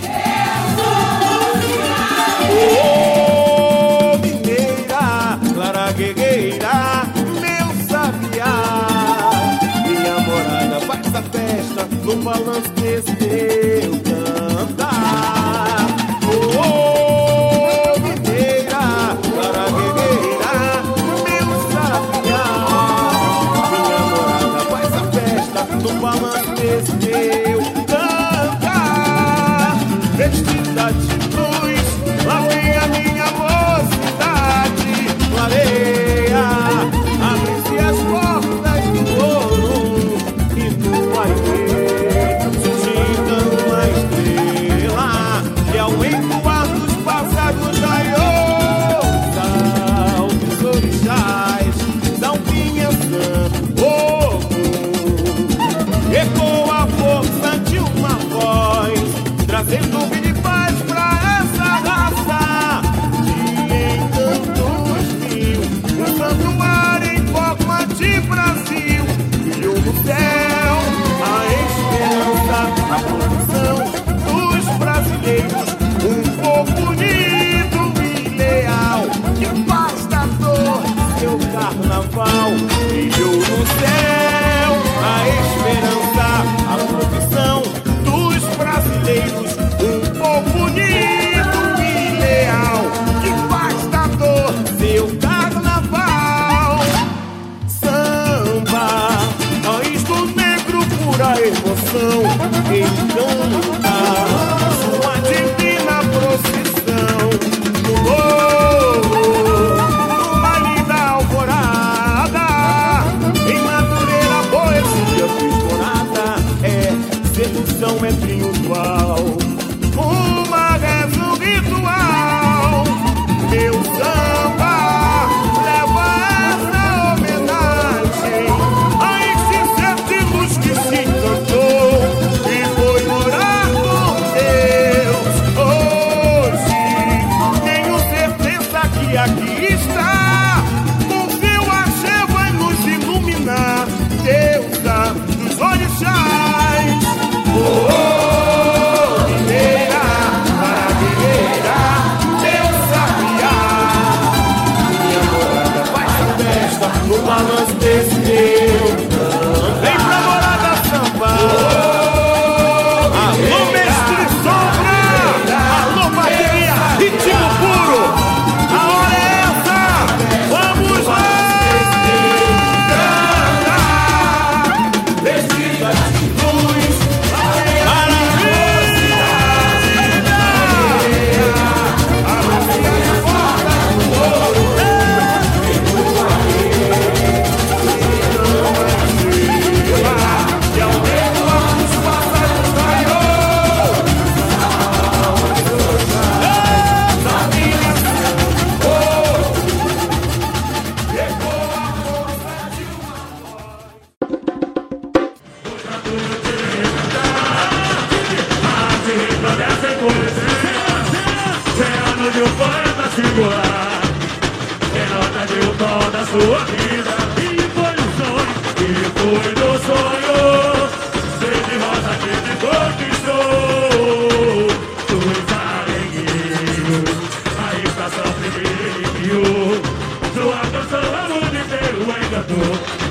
no balanço desse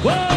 whoa.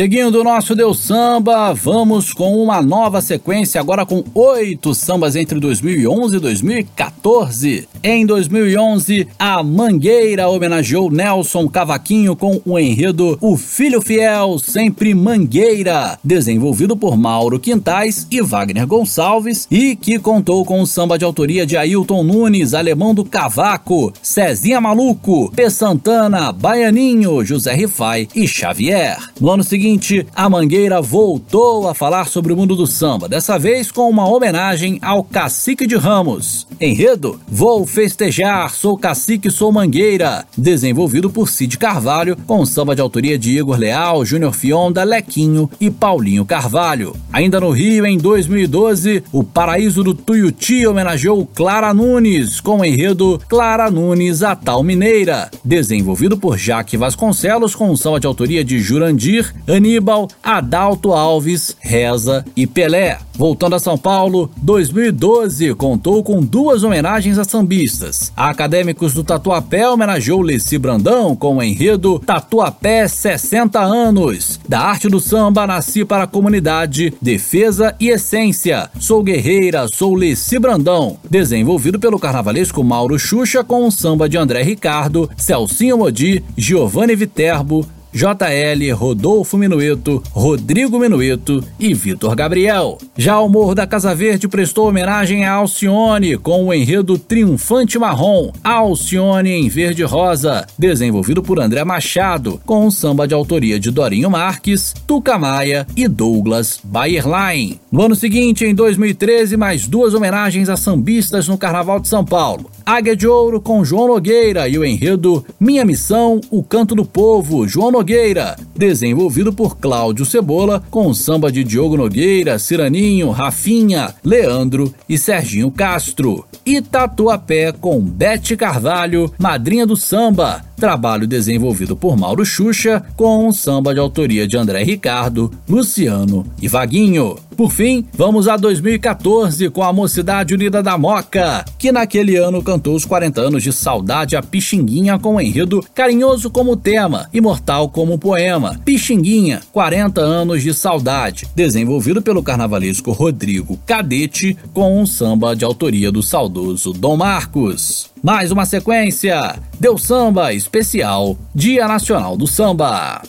Seguindo o nosso Deus Samba, vamos com uma nova sequência, agora com oito sambas entre 2011 e 2014. Em 2011, a Mangueira homenageou Nelson Cavaquinho com o enredo O Filho Fiel, Sempre Mangueira, desenvolvido por Mauro Quintais e Wagner Gonçalves, e que contou com o samba de autoria de Ailton Nunes, Alemão do Cavaco, Cezinha Maluco, P. Santana, Baianinho, José Rifai e Xavier. No ano seguinte, a Mangueira voltou a falar sobre o mundo do samba, dessa vez com uma homenagem ao Cacique de Ramos. Enredo: Vou festejar, sou cacique, sou mangueira, desenvolvido por Cid Carvalho, com samba de autoria de Igor Leal, Júnior Fionda, Lequinho e Paulinho Carvalho. Ainda no Rio, em 2012, o Paraíso do Tuiuti homenageou Clara Nunes, com o enredo Clara Nunes, a tal mineira, desenvolvido por Jaque Vasconcelos, com samba de autoria de Jurandir, Aníbal, Adalto Alves, Reza e Pelé. Voltando a São Paulo, 2012 contou com duas homenagens a sambistas. A Acadêmicos do Tatuapé homenageou Leci Brandão com o enredo Tatuapé 60 anos. Da arte do samba nasci para a comunidade, defesa e essência. Sou guerreira, sou Leci Brandão. Desenvolvido pelo carnavalesco Mauro Xuxa com o samba de André Ricardo, Celcinho Modi, Giovanni Viterbo, JL, Rodolfo Minueto, Rodrigo Minueto e Vitor Gabriel. Já o Morro da Casa Verde prestou homenagem a Alcione com o enredo Triunfante Marrom, Alcione em Verde Rosa, desenvolvido por André Machado, com um samba de autoria de Dorinho Marques, Tuca Maia e Douglas Bayerlein. No ano seguinte, em 2013, mais duas homenagens a sambistas no Carnaval de São Paulo. Águia de Ouro com João Nogueira e o enredo Minha Missão, o Canto do Povo, João Nogueira, desenvolvido por Cláudio Cebola, com samba de Diogo Nogueira, Ciraninho, Rafinha, Leandro e Serginho Castro. E Tatuapé com Bete Carvalho, madrinha do samba, trabalho desenvolvido por Mauro Xuxa, com um samba de autoria de André Ricardo, Luciano e Vaguinho. Por fim, vamos a 2014 com a Mocidade Unida da Moca, que naquele ano cantou os 40 anos de saudade a Pixinguinha com o enredo Carinhoso como tema, Imortal como poema. Pixinguinha, 40 anos de saudade, desenvolvido pelo carnavalesco Rodrigo Cadete com um samba de autoria do saudoso Dom Marcos. Mais uma sequência, Deu Samba Especial, Dia Nacional do Samba.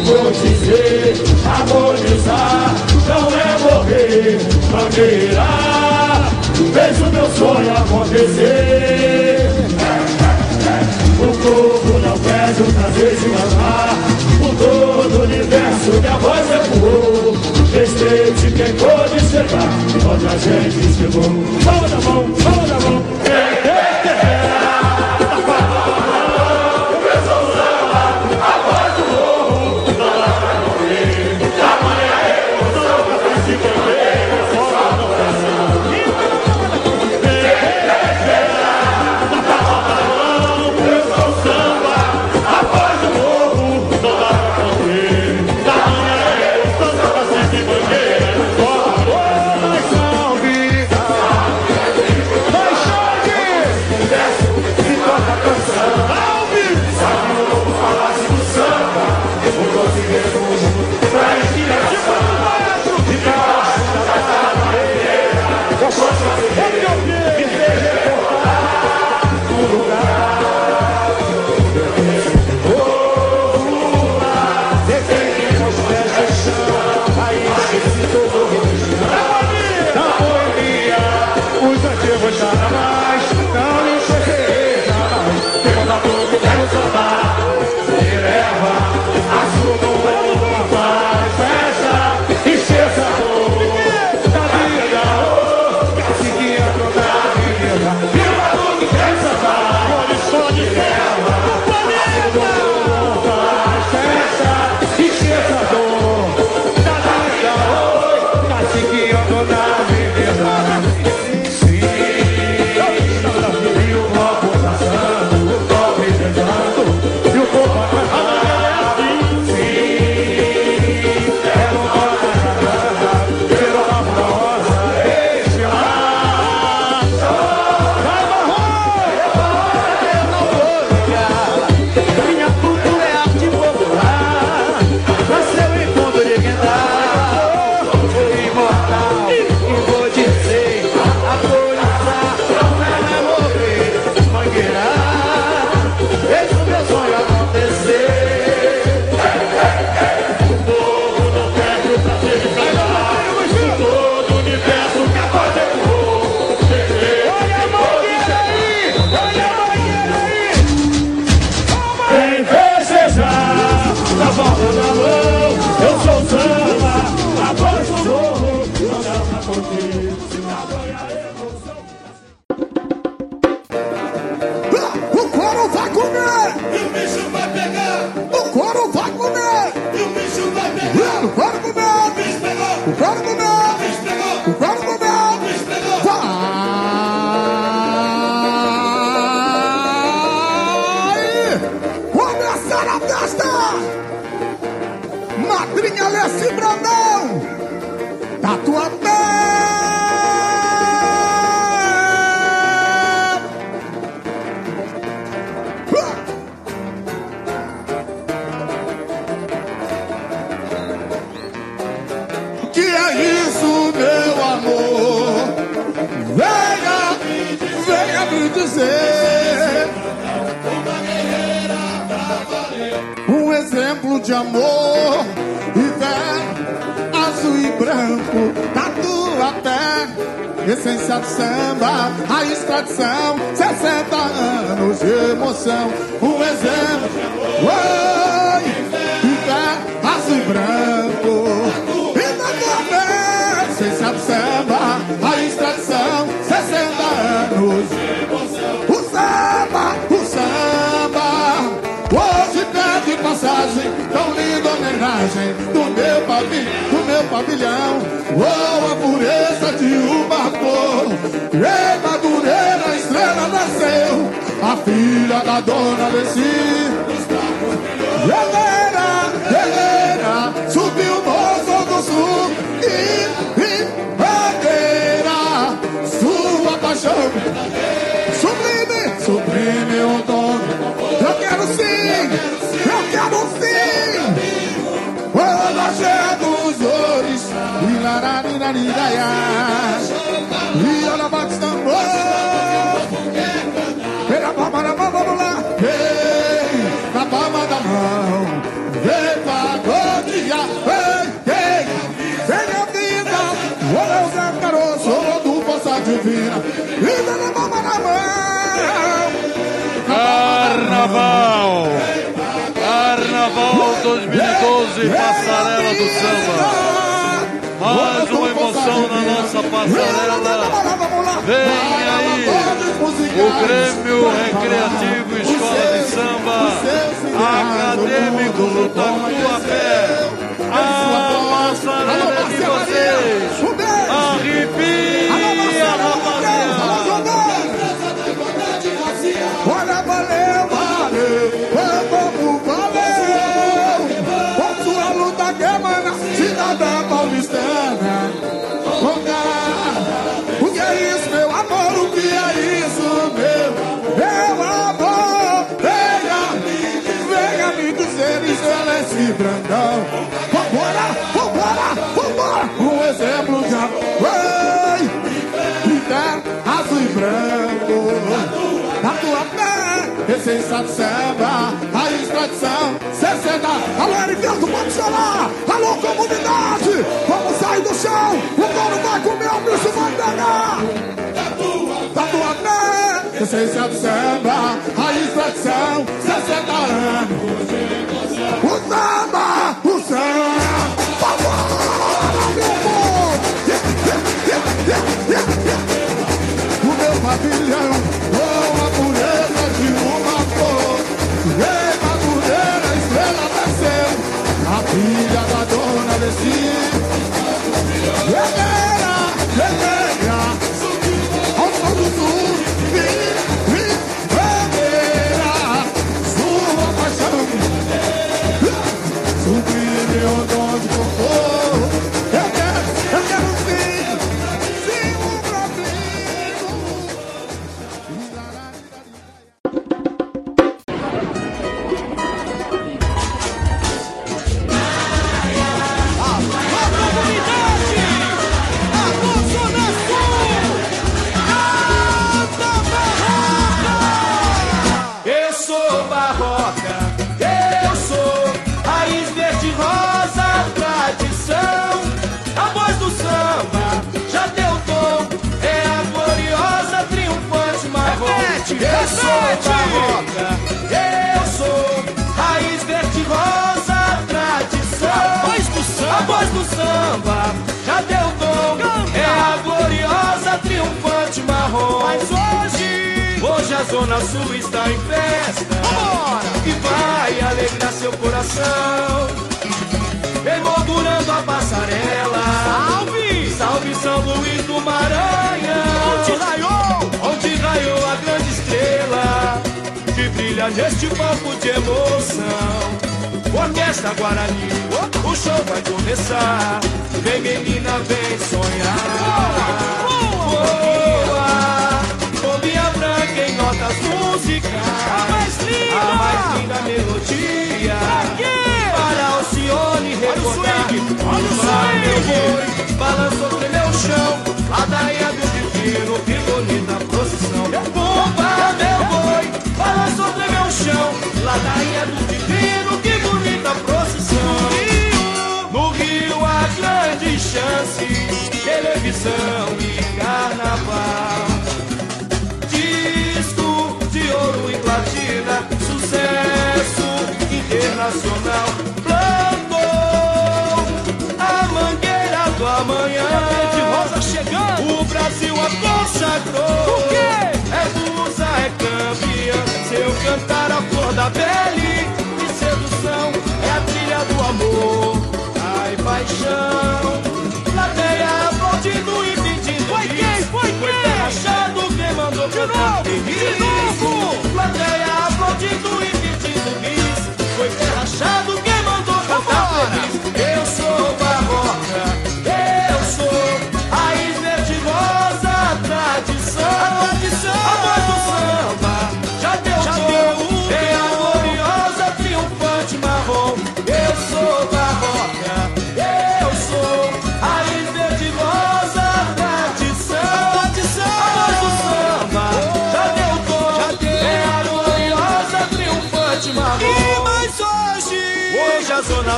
vou dizer Agonizar não é morrer Bandeira Vejo meu sonho acontecer. O corpo não pede o prazer de amar. Por todo o universo minha voz é ecoou Respeite quem pode chegar E a gente chegou Mão na mão, mão na mão. de amor e ver azul e branco tatu até. Essência de samba, a extradição, 60 anos de emoção, um exemplo. Oh! homenagem, tão linda homenagem do meu pavilhão, do meu pavilhão. Oh, a pureza de uma flor, e madureira a estrela nasceu, a filha da dona Leci. Guerreira, guerreira, subiu o moço do sul e, e bandeira, sua paixão. Sublime, sublime o dono, eu quero sim. Ararirariraiá E olha bate tambor na palma da mão, vamos lá Vem, na palma da mão Vem pra glória Vem, vem, vem a vida Olha o Zé Caroço, olha do Poça Divina Vida na palma da mão Carnaval Carnaval 2012, Passarela do Samba. Mais uma emoção na nossa passarela. Vem aí o Grêmio Recreativo Escola de Samba Acadêmico do Tatuapé. A passarela é de vocês. Vambora, vambora, vambora. Um exemplo de amor. Pintar azul e branco na tua pé, essência de samba, raiz tradição, 60. Alô, Heriberto, pode chorar. Alô, comunidade, vamos sair do chão. O dono vai comer, o bicho vai pegar. Da tua pé, essência de samba, raiz tradição, 60 anos. O samba, o Mas hoje Hoje a Zona Sul está em festa. E vai alegrar seu coração Emoldurando a passarela. Salve! Salve São Luís do Maranhão. Onde raiou? Onde raiou a grande estrela Que brilha neste palco de emoção. Orquestra Guarani O show vai começar. Vem menina, vem sonhar. Boa! Bombinha A mais linda, a mais linda melodia. Para Alcione recordar. Olha o swing, meu balançou tremeu o chão. Ladainha do divino, que bonita procissão. Bomba, meu boi, balançou tremeu o chão. Ladainha do divino, que bonita procissão. No Rio há grandes chances, televisão e carnaval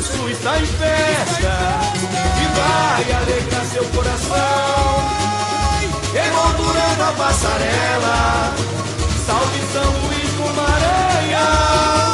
laço está em festa e vai alegrar seu coração. Emoldurando a passarela, salve São Luís com Maranhão.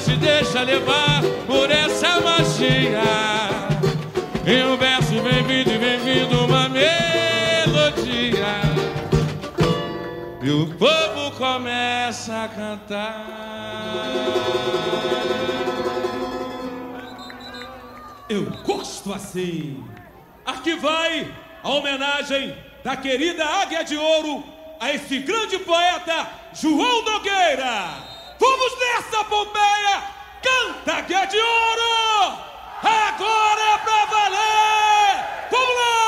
se deixa levar por essa magia. E um verso vem vindo e vem vindo uma melodia. E o povo começa a cantar. Eu gosto assim. Aqui vai a homenagem da querida Águia de Ouro a esse grande poeta João Nogueira. Vamos nessa, Pompeia! Canta que é de ouro! Agora é pra valer! Vamos lá!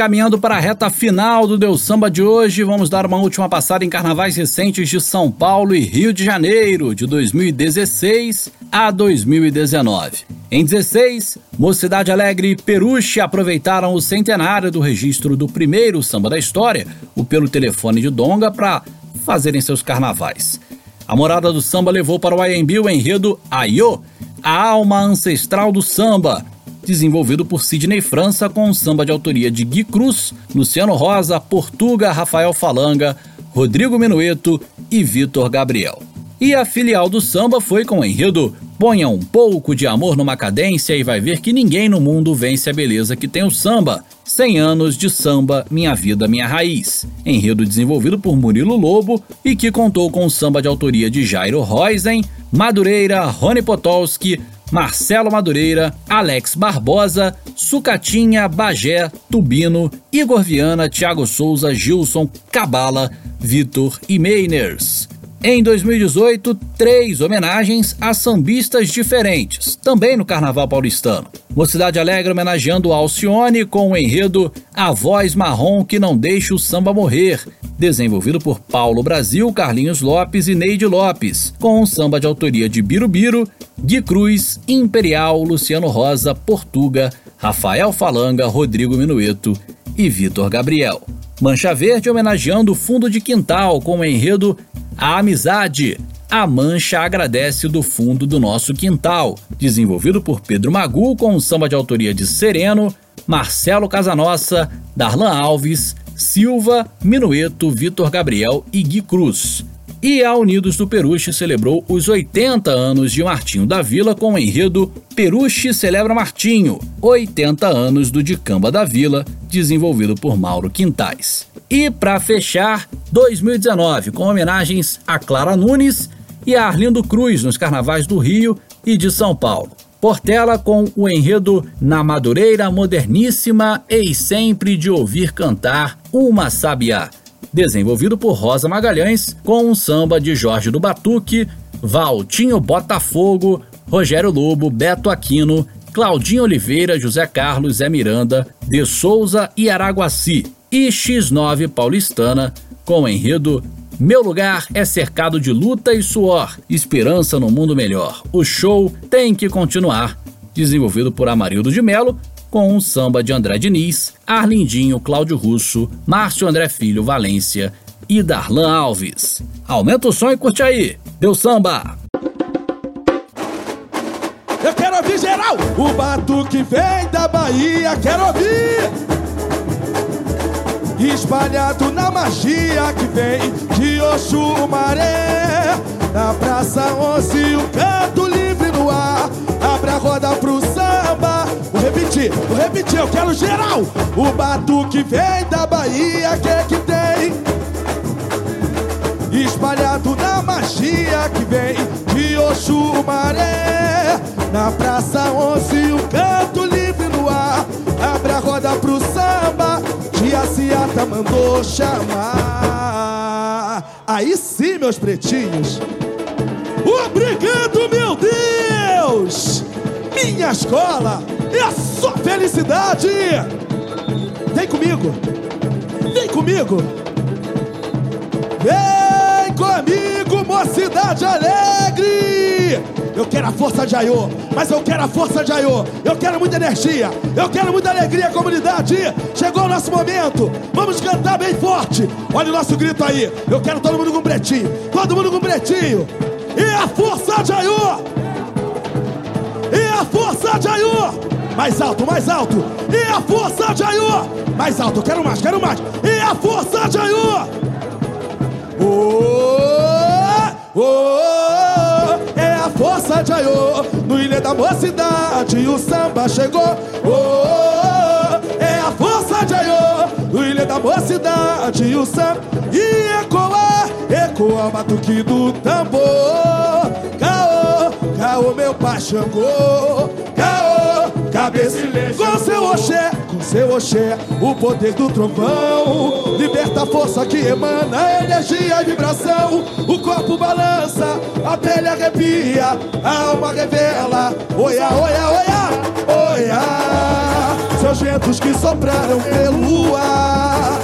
Encaminhando para a reta final do Deus Samba de hoje. Vamos dar uma última passada em carnavais recentes de São Paulo e Rio de Janeiro, de 2016 a 2019. Em 16, Mocidade Alegre e Peruche aproveitaram o centenário do registro do primeiro samba da história, o Pelo Telefone de Donga, para fazerem seus carnavais. A morada do samba levou para o IMB o enredo Aiô, a alma ancestral do samba, desenvolvido por Sidney França com um samba de autoria de Gui Cruz, Luciano Rosa, Portuga, Rafael Falanga, Rodrigo Menueto e Vitor Gabriel. E a filial do samba foi com o enredo Ponha um pouco de amor numa cadência e vai ver que ninguém no mundo vence a beleza que tem o samba. 100 anos de samba, minha vida, minha raiz. Enredo desenvolvido por Murilo Lobo e que contou com o samba de autoria de Jairo Roisen, Madureira, Rony Potolsky, Marcelo Madureira, Alex Barbosa, Sucatinha, Bagé, Tubino, Igor Viana, Thiago Souza, Gilson, Cabala, Vitor e Meiners. Em 2018, três homenagens a sambistas diferentes, também no Carnaval Paulistano. Mocidade Alegre homenageando Alcione com o enredo A Voz Marrom que Não Deixa o Samba Morrer, desenvolvido por Paulo Brasil, Carlinhos Lopes e Neide Lopes, com um samba de autoria de Birubiru, Gui Cruz, Imperial, Luciano Rosa, Portuga, Rafael Falanga, Rodrigo Minueto e Vitor Gabriel. Mancha Verde homenageando o fundo de quintal com o enredo A Amizade. A Mancha agradece do fundo do nosso quintal, desenvolvido por Pedro Magu com um samba de autoria de Sereno, Marcelo Casanossa, Darlan Alves, Silva, Minueto, Vitor Gabriel e Gui Cruz. E a Unidos do Peruche celebrou os 80 anos de Martinho da Vila com o enredo Peruche Celebra Martinho, 80 anos do Dicamba da Vila, desenvolvido por Mauro Quintais. E para fechar, 2019, com homenagens a Clara Nunes e a Arlindo Cruz nos carnavais do Rio e de São Paulo. Portela com o enredo Na Madureira Moderníssima e sempre de ouvir cantar uma sabiá, desenvolvido por Rosa Magalhães com um samba de Jorge do Batuque, Valtinho Botafogo, Rogério Lobo, Beto Aquino, Claudinho Oliveira, José Carlos, Zé Miranda, De Souza e Araguaci, e X9 Paulistana com o enredo meu lugar é cercado de luta e suor, esperança no mundo melhor. O show tem que continuar. Desenvolvido por Amarildo de Melo, com um samba de André Diniz, Arlindinho, Cláudio Russo, Márcio André Filho Valência e Darlan Alves. Aumenta o som e curte aí. Deu samba! Eu quero ouvir geral! O batuque vem da Bahia, quero ouvir! Espalhado na magia que vem de Oxumaré Na Praça 11 o canto livre no ar Abre a roda pro Vou repetir, vou repetir, eu quero geral. O batuque vem da Bahia, que que tem? Espalhado na magia que vem de Oxumaré. Na Praça 11 o canto livre no ar. Abre a roda pro samba Tia Ciata mandou chamar. Aí sim, meus pretinhos. Obrigado, meu Deus Minha escola é a sua felicidade Vem comigo Vem comigo Vem comigo, mocidade alegre eu quero a força de Aiô, mas eu quero a força de Aiô. Eu quero muita energia, eu quero muita alegria, comunidade. Chegou o nosso momento, vamos cantar bem forte. Olha o nosso grito aí. Eu quero todo mundo com pretinho, todo mundo com pretinho. E a força de Aiô! A força de Aiô! Mais alto, mais alto. E a força de Aiô! Mais alto, quero mais, quero mais. E a força de Aiô! Oh, oh, é a força de Aiô No Ilha da Mocidade o samba chegou oh, é a mocidade o samba e ecoar o batuque do tambor. Caô, meu pai Xangô, caô, cabeça com seu oxé, com seu oxé, o poder do trovão. Liberta a força que emana energia e vibração. O corpo balança, a pele arrepia, a alma revela. Oia, oia, oia, oia. Seus ventos que sopraram pelo ar.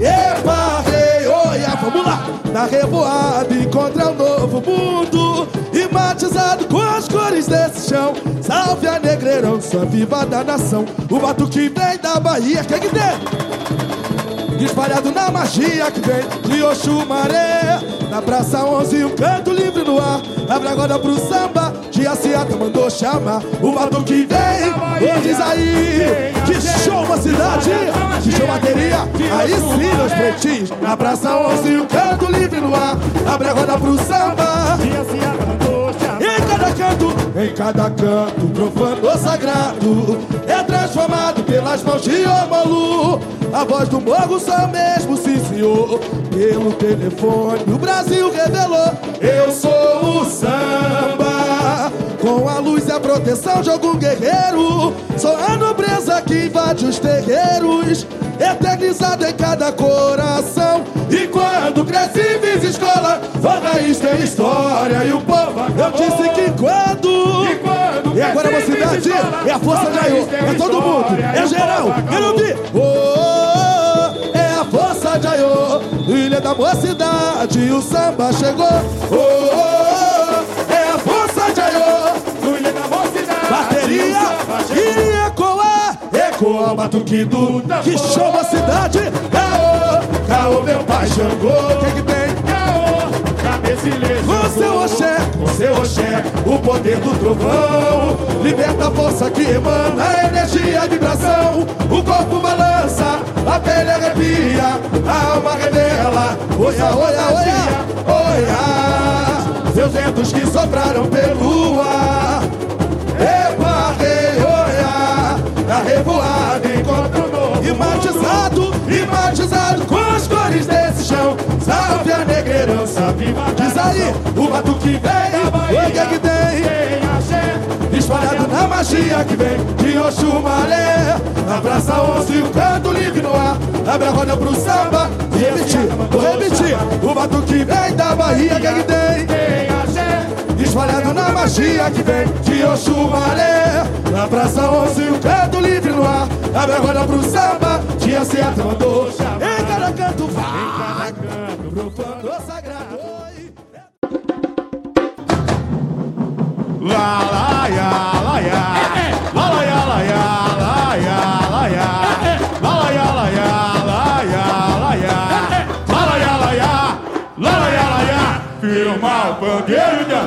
Epa, rei, oia, vamos lá. Na revoada encontrar um novo mundo E batizado com as cores desse chão. Salve a negreirão, sua viva da nação. O batuque vem da Bahia, quem que tem? Espalhado na magia que vem de Oxumaré. Na Praça 11 um canto livre no ar. Abre agora pro samba, Tia Ciata mandou chamar. O batuque vem, ô diz aí Que show uma cidade, que show bateria. Aí sim, meus pretinhos. Na Praça 11 um canto livre no ar. Abre agora pro samba. Tia Ciata mandou canto, em cada canto Profano ou sagrado. É transformado pelas mãos de Omolu. A voz do morro só mesmo, sim senhor Pelo telefone o Brasil revelou. Eu sou o samba Com a luz e a proteção de algum guerreiro Sou a nobreza que invade os terreiros Eternizado em cada coração. E quando cresci fiz escola Sua raiz tem história e o povo Eu disse que quando E quando E agora a mocidade é a força de Aiô É todo mundo, é geral, quero ouvir Oh, é a força de Aiô Ilha da mocidade, o samba chegou. Oh, Ecoar o batuque do Que chama a cidade. Caô, caô meu pai Xangô Quem que tem? Caô, cabeça e Com seu oxé, com seu oxé O poder do trovão. Liberta a força que emana a Energia e vibração O corpo balança, a pele arrepia A alma revela. Oia, oia, oia, oia Seus ventos que sopraram pelo ar Na revoada encontro novo. Imatizado, imatizado Com as cores desse chão. Salve a negreirança viva Diz aí, o batuque vem O que que tem? Espalhado na magia que vem De Oxumaré Na Praça 11 o canto livre no ar. Abre a roda pro samba. E repetir, vou repetir. O batuque vem da Bahia Que que tem? Espalhado na magia que vem de Oxumaré Na Praça 11 o canto livre no ar. Abre agora pro samba, Tia Certa mandou chamar Em cada canto vai Em cada canto, profano sagrado La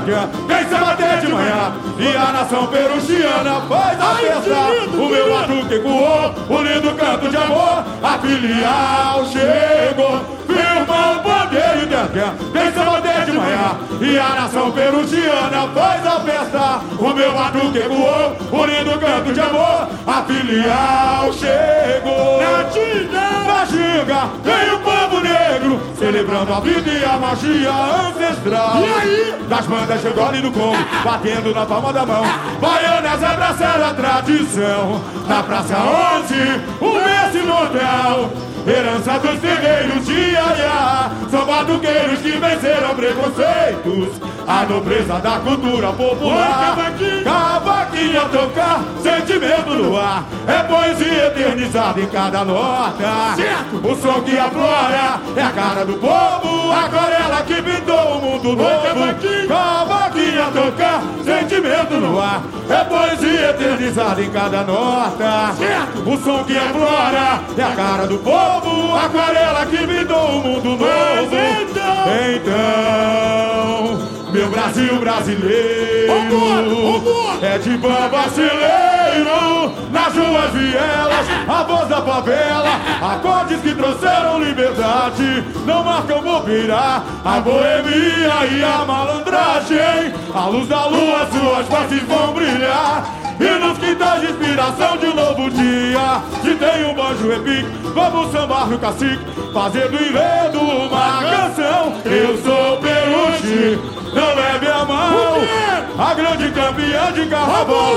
Vem se bater de manhã. E a nação peruchiana faz a festa. O meu batuque ecoou O lindo canto de amor. A filial chegou. Firma o pandeiro de anguia Vem se bater E a nação peruchiana faz a festa. O meu batuque ecoou O lindo canto de amor A filial chegou. Na tinga, na ginga Vem o povo negro Celebrando a vida e a magia ancestral. E aí? Das bandas de gole do Congo Batendo na palma da mão. Baianas abraçaram a tradição. Na Praça 11 O Messi Montreal Herança dos terreiros de Iaiá São batuqueiros que venceram preconceitos. A nobreza da cultura popular. Cavaquinho. A tocar, sentimento no ar. É poesia eternizada em cada nota. O som que aflora é a cara do povo. Aquarela que pintou o mundo novo. Cavaquinho. A tocar, sentimento no ar. É poesia eternizada em cada nota. O som que aflora é a cara do povo Aquarela que pintou o mundo novo. Então meu Brasil brasileiro. É de bamba nas ruas vielas, a voz da favela, acordes que trouxeram liberdade. Não marcam bobeira. A boemia e a malandragem, a luz da lua, suas faces vão brilhar. E nos quintais de inspiração de um novo dia Se tem um banjo repique, vamos sambar no cacique Fazer do enredo uma canção. Eu sou Peruche, não leve a mão. A grande campeã de carnaval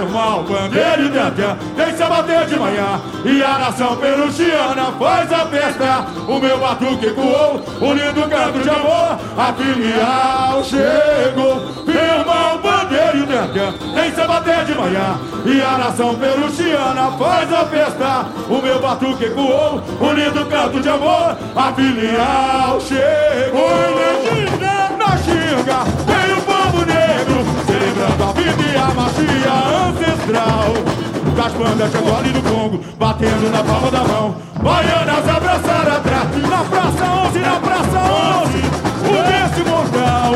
Irmão, bandeira e tantã Tem se bater de manhã. E a nação peruchiana faz a festa. O meu batuque ecoou O lindo canto de amor. A filial chegou Irmão, bandeira e tantã Tem se bater de manhã. E a nação peruchiana faz a festa. O meu batuque ecoou O lindo canto de amor. A filial chegou. Na xinga Tem o povo negro Celebrando a vida e a magia ancestral Das bandas de Angola e do Congo Batendo na palma da mão. Baianas abraçaram atrás Na Praça 11, na Praça 11 O desse mortal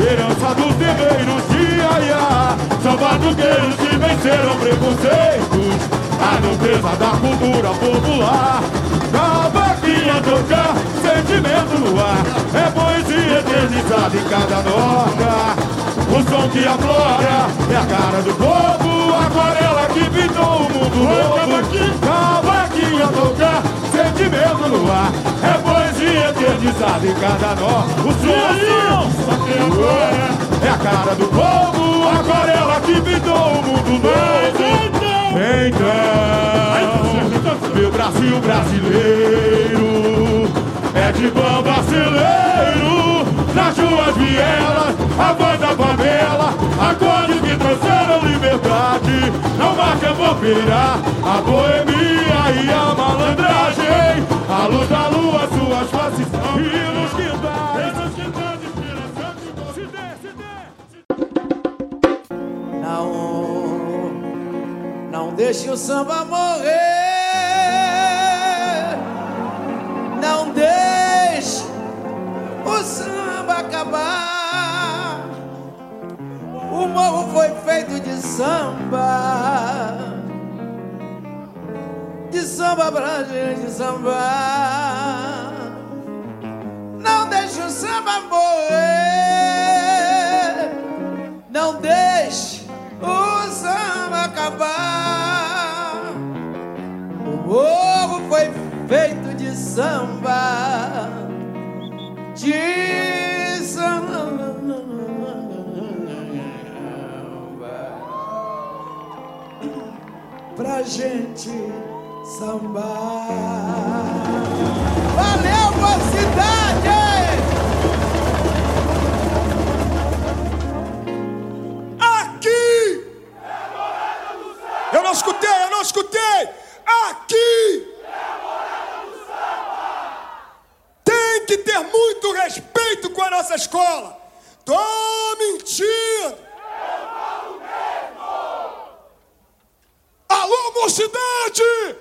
Herança dos guerreiros de Iaiá. São batuqueiros que venceram preconceitos A nobreza da cultura popular Cavaquinha tocar, sentimento no ar. É poesia eternizada em cada nota. O som que aflora é a cara do povo. Aquarela que pintou o mundo novo. Cavaquinha tocar, sentimento no ar. É poesia eternizada em cada nó O som que agora é a cara do povo. Aquarela que pintou o mundo novo. Então, meu Brasil brasileiro. É de bom brasileiro. Nas ruas vielas, a voz da favela. Acordes que trouxeram liberdade Não marca bobeira A boemia e a malandragem. A luz da lua, suas faces E nos quintais Nos quintais, inspiração Se der, se der Não, não deixe o samba morrer. Não deixe o samba acabar. O morro foi feito de samba, de samba pra gente sambar. Não deixe o samba morrer. Não deixe o samba acabar. O morro foi feito de samba, de samba. Pra gente sambar. Valeu, boa cidade! Aqui! Eu não escutei, eu não escutei! Aqui! Tem que ter muito respeito com a nossa escola! Tô mentindo! Alô, mocidade!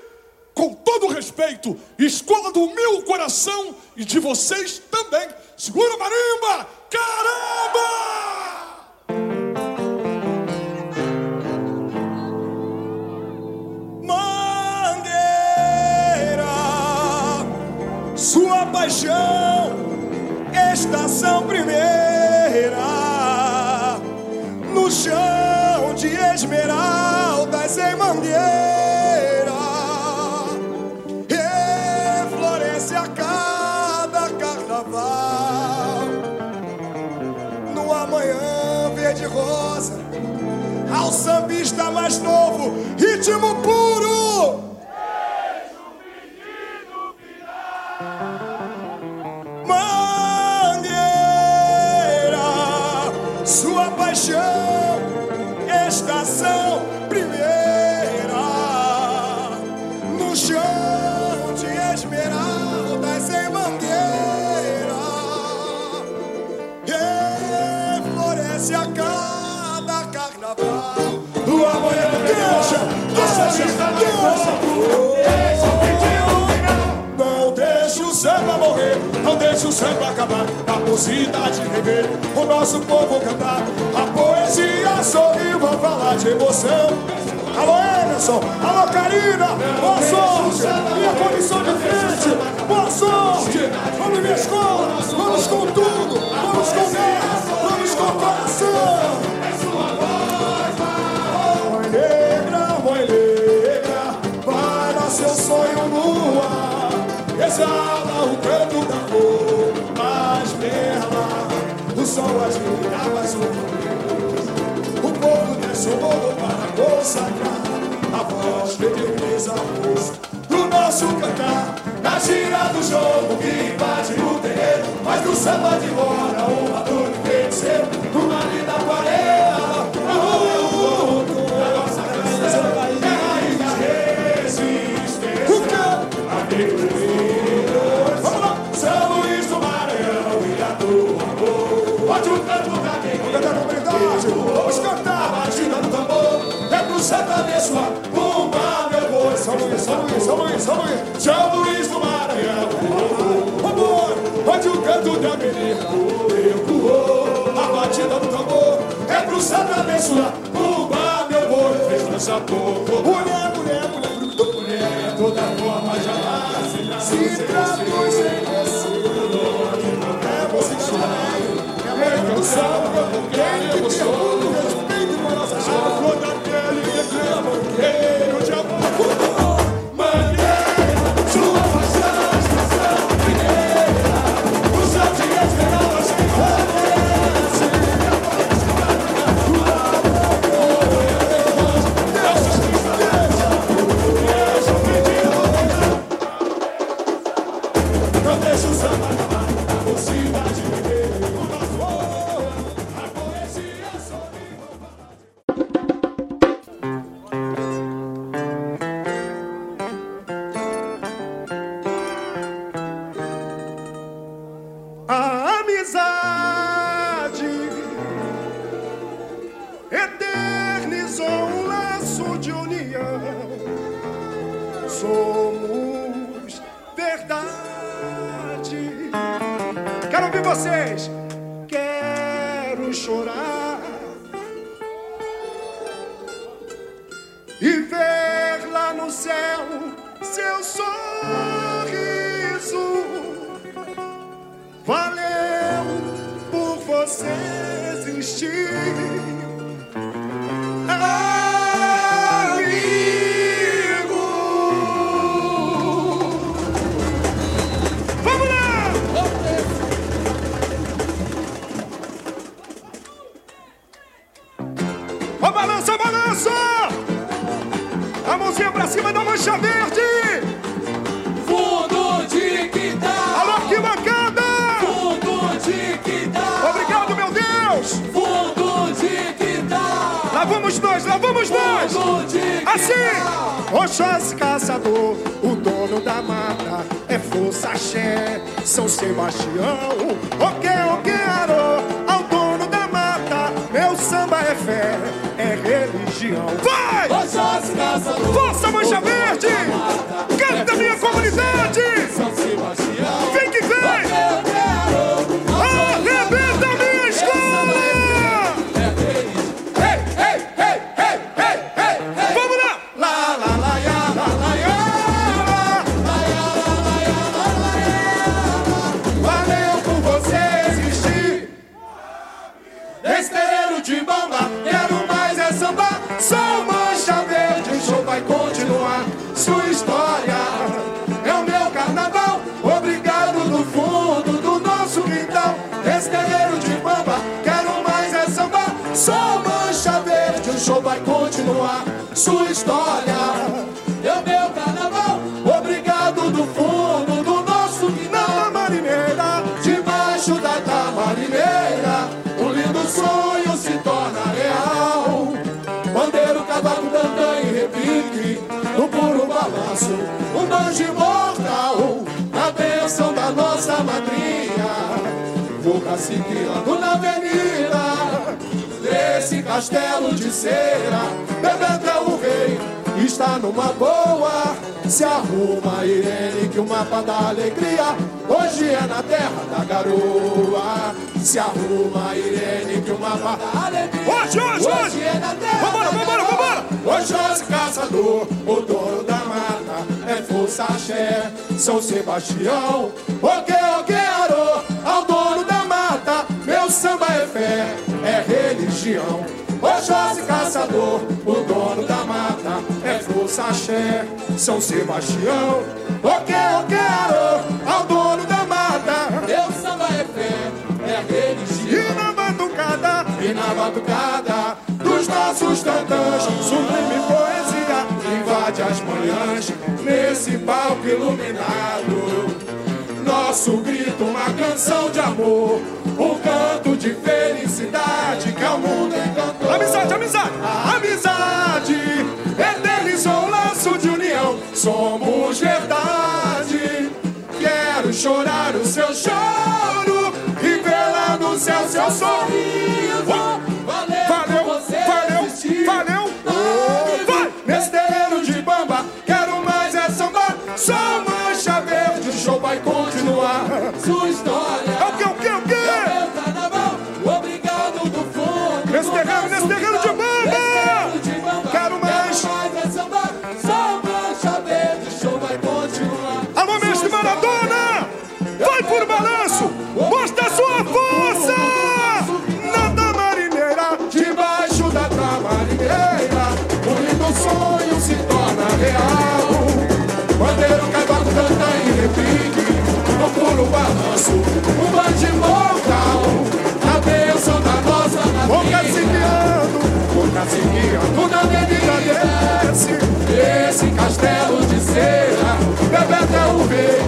Com todo respeito, escola do meu coração e de vocês também. Segura marimba! Caramba! Sua paixão, estação primeira, no chão de esmeraldas em mangueira, refloresce a cada carnaval, no amanhã verde rosa ao sambista mais novo, ritmo puro. deixa o samba acabar, a mocidade rever, o nosso povo cantar. A poesia sorriu, vai falar de emoção. Alô Emerson, alô Karina, boa sorte, minha comissão de frente, boa sorte, vamos minha escola, vamos com tudo, vamos com guerra, vamos com coração. Mãe negra, vai nascer sonho no ar. pessoas brilhava azul O povo desce o morro para consagrar A voz de defesa do nosso cantar Na gira do jogo que invade o terreiro Mas no samba de hora o barulho venceu. No marido da parede nome, São Luís do Maranhão. Amor, onde o canto da menina ecoou. A batida do tambor é pro Santa Abençoar. bar, meu boi, fez dança pouco. Mulher, mulher, mulher, bruto, mulher. Toda forma jamais se traduz em você. É você homossexual. É canção, porque ele é Respeito para nossa chave. A flor da pele, que é o quê? Seguindo na avenida Desse castelo de cera. Bebeto é o rei Está numa boa. Se arruma, Irene Que o mapa da alegria Hoje é na terra da garoa. Se arruma, Irene Que o mapa da alegria Hoje, hoje, hoje, é na terra vambora, da vambora, garoa. vambora. Hoje, hoje, caçador O dono da mata É força São Sebastião Ok, ok. fé é religião. O José Caçador, o dono da mata, é força axé, São Sebastião. O que eu quero ao dono da mata, meu samba é fé, é religião. E na batucada, e na batucada, dos nossos tantãs, sublime poesia, invade as manhãs, nesse palco iluminado. Nosso grito, uma canção de amor um canto de felicidade que ao mundo encantou. Amizade, amizade, a amizade eternizou o laço de união. Somos verdade. Quero chorar o seu choro e velar no céu seu sorriso. Valeu, Valeu, você valeu, existir. valeu. Vai! Nesse terreiro de bamba, quero mais é sambar. Só mancha verde, o show vai continuar. Sua história Bebeto o rei,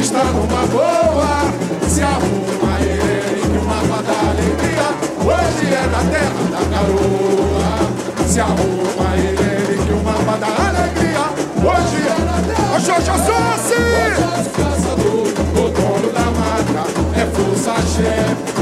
está numa boa. Se arruma ele que o mapa da alegria hoje é da terra da garoa. Se arruma ele que o mapa da alegria hoje é da terra. Oxô, oxô, caçador, o dono da mata é força chefe,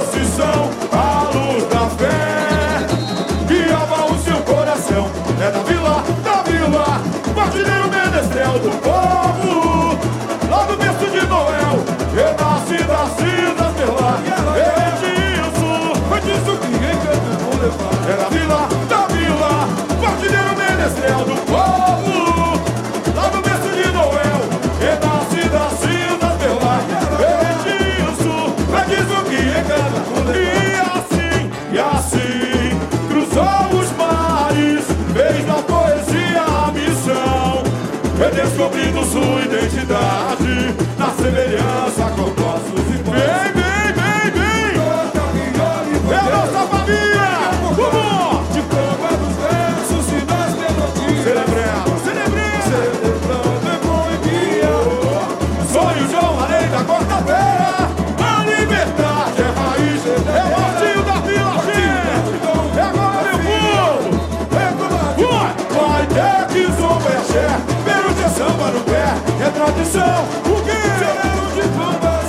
é tradição, o quê? Celeiro de bambas,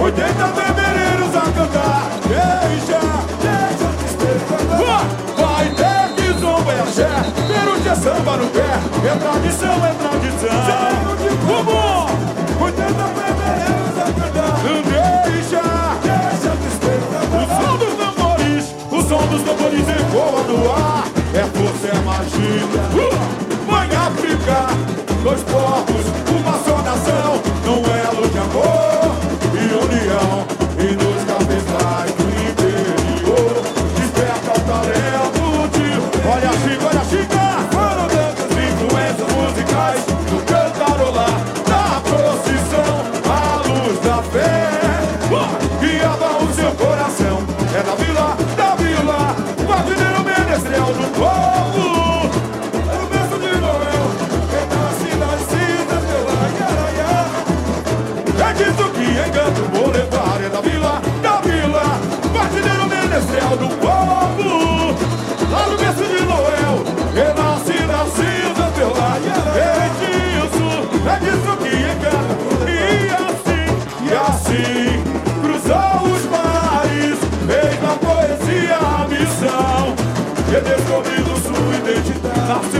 80 fevereiros a cantar, deixa, deixa de tristeza. Vai, ter que zombeché, peru de samba no pé, é tradição, é tradição. Celeiro de bambas, 80 fevereiros a cantar, deixa, deixa de tristeza. O som dos tambores, o som dos tambores ecoa no ar. É força, é magia. Uh! Mãe África, dois povos, nação, num elo de amor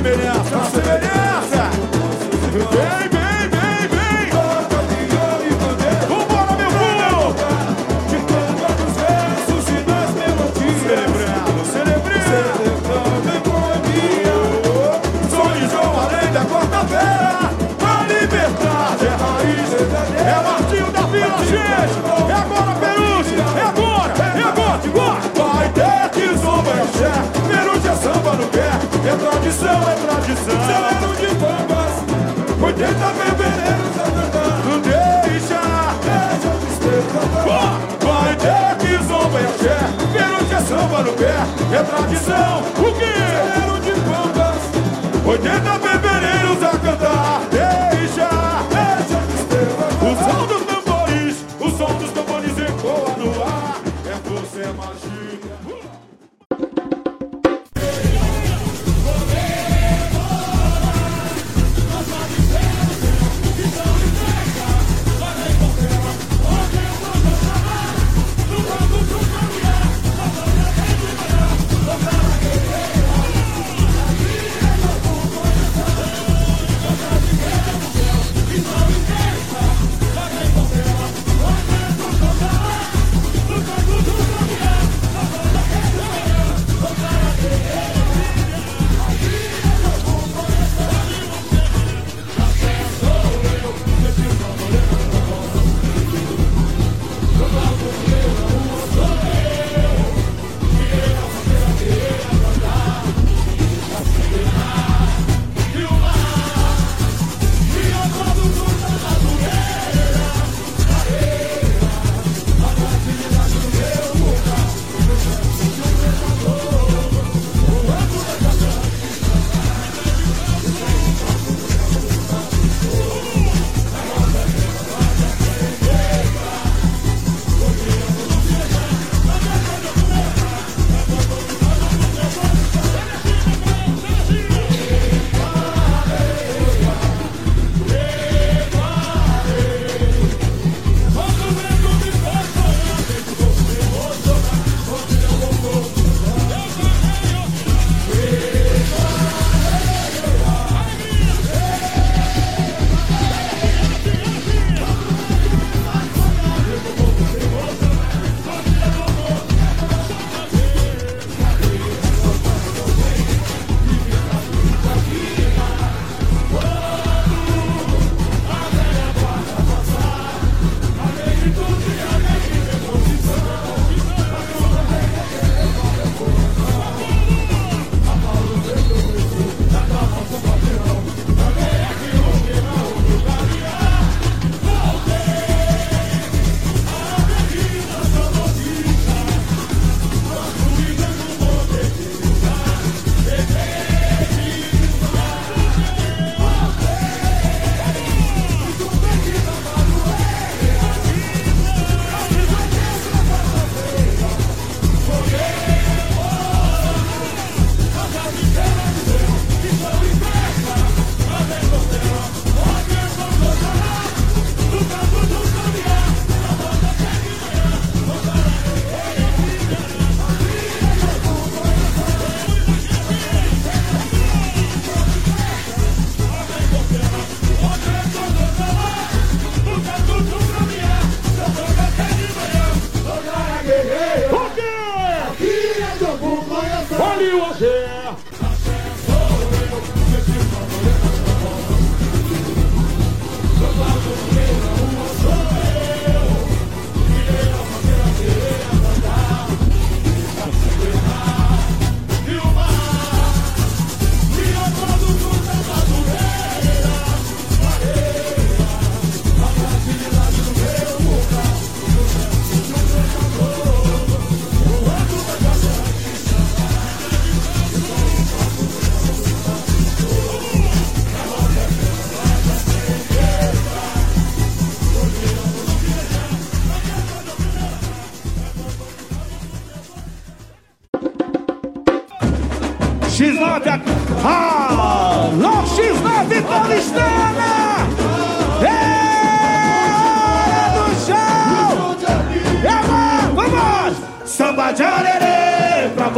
Severia, França tradição é tradição. Celeiro de bombas, 80 fevereiros a cantar. Não deixa, deixa o despeito Vai ter que zomba e axé, perante é samba no pé. É tradição, o quê? Celeiro de bombas, 80 fevereiros a cantar. Deixa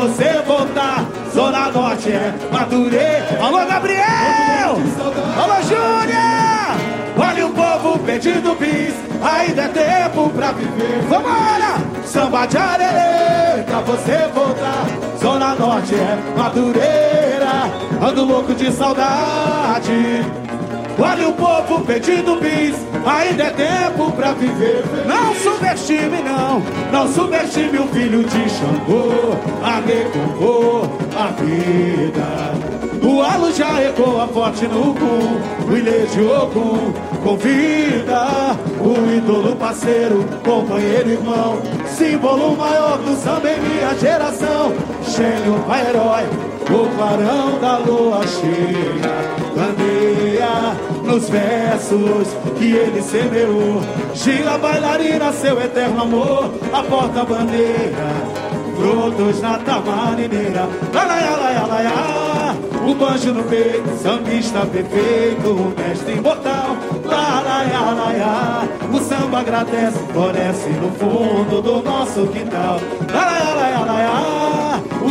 você voltar. Zona Norte é Maturê. Alô, Gabriel! Alô, Júlia! Olha o povo pedindo bis. Ainda é tempo pra viver. Vambora! Samba de arerê pra você voltar. Zona Norte é Madureira. Ando louco de saudade. Olha o povo pedindo bis, ainda é tempo pra viver. Não subestime, não, não subestime o filho de Xangô, a negou a vida. O ecoa forte no cu, o ilê de Ogum convida o ídolo parceiro, companheiro, irmão, símbolo maior do samba em minha geração, gênio, pai, herói, o clarão da lua cheia, bandeia nos versos que ele semeou, gira bailarina, seu eterno amor, a porta-bandeira brotos na tamarineira. Laiá, laiá, laiá, o banjo no peito, sambista perfeito, mestre imortal. Laiá, laiá, o samba agradece, floresce no fundo do nosso quintal. Laiá, laiá, o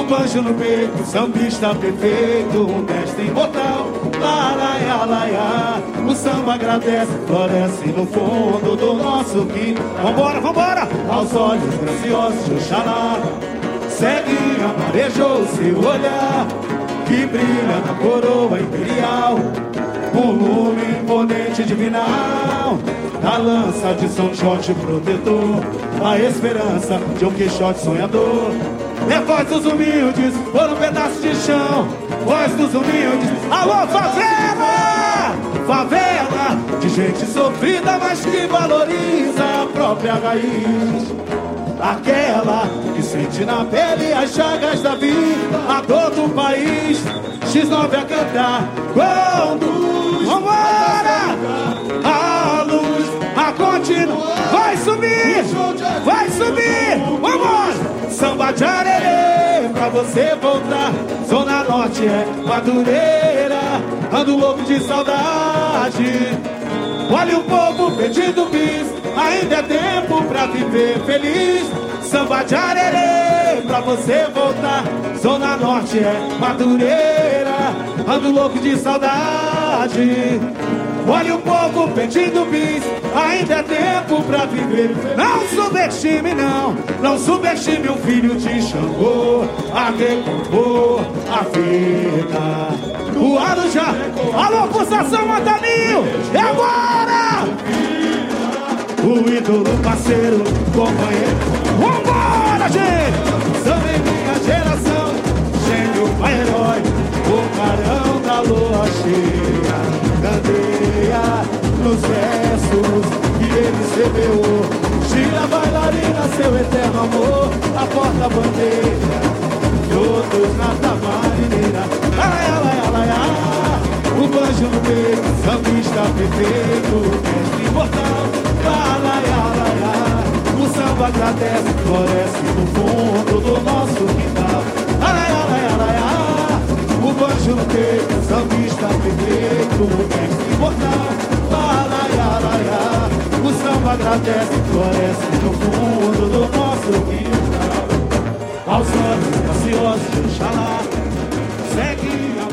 banjo no peito, sambista perfeito, o mestre imortal. Laiá, laiá, o samba agradece, floresce no fundo do nosso quintal. Vambora, vambora, aos olhos graciosos de Oxalá segue, amarejou seu olhar que brilha na coroa imperial. Um lume imponente divinal da lança de São Jorge protetor, a esperança de um Quixote sonhador. É voz dos humildes por um pedaço de chão, voz dos humildes, alô favela! Favela de gente sofrida, mas que valoriza a própria raiz. Aquela que sente na pele as chagas da vida, a dor do país. X9 a cantar, quando vambora, a luz, a continua, vai subir, vai subir, vamos, samba de arerê, pra você voltar, Zona Norte é Madureira, ando louco de saudade, olha o povo pedindo bis, Ainda é tempo pra viver feliz. Samba de arerê, pra você voltar. Zona Norte é Madureira. Ando louco de saudade. Olha o povo pedindo bis, ainda é tempo pra viver. Não subestime, não, não subestime o filho de Xangô. A recompor a vida. O ano já. Alô, pulsação, Antaninho! É agora! o ídolo parceiro, companheiro. Vambora, gente! Em minha geração, gênio, herói, o carão da lua cheia, nos versos que ele semeou. Gira bailarina, seu eterno amor, a porta-bandeira, todos na tamarineira. Laia, laia, laia, o banjo no peito, sambista perfeito, mestre imortal. O samba agradece, floresce no fundo do nosso quintal. O no peito, sambista perfeito, o mestre imortal. O samba agradece, floresce no fundo do nosso quintal. Aos olhos ansiosos de Oxalá, segue, amarejou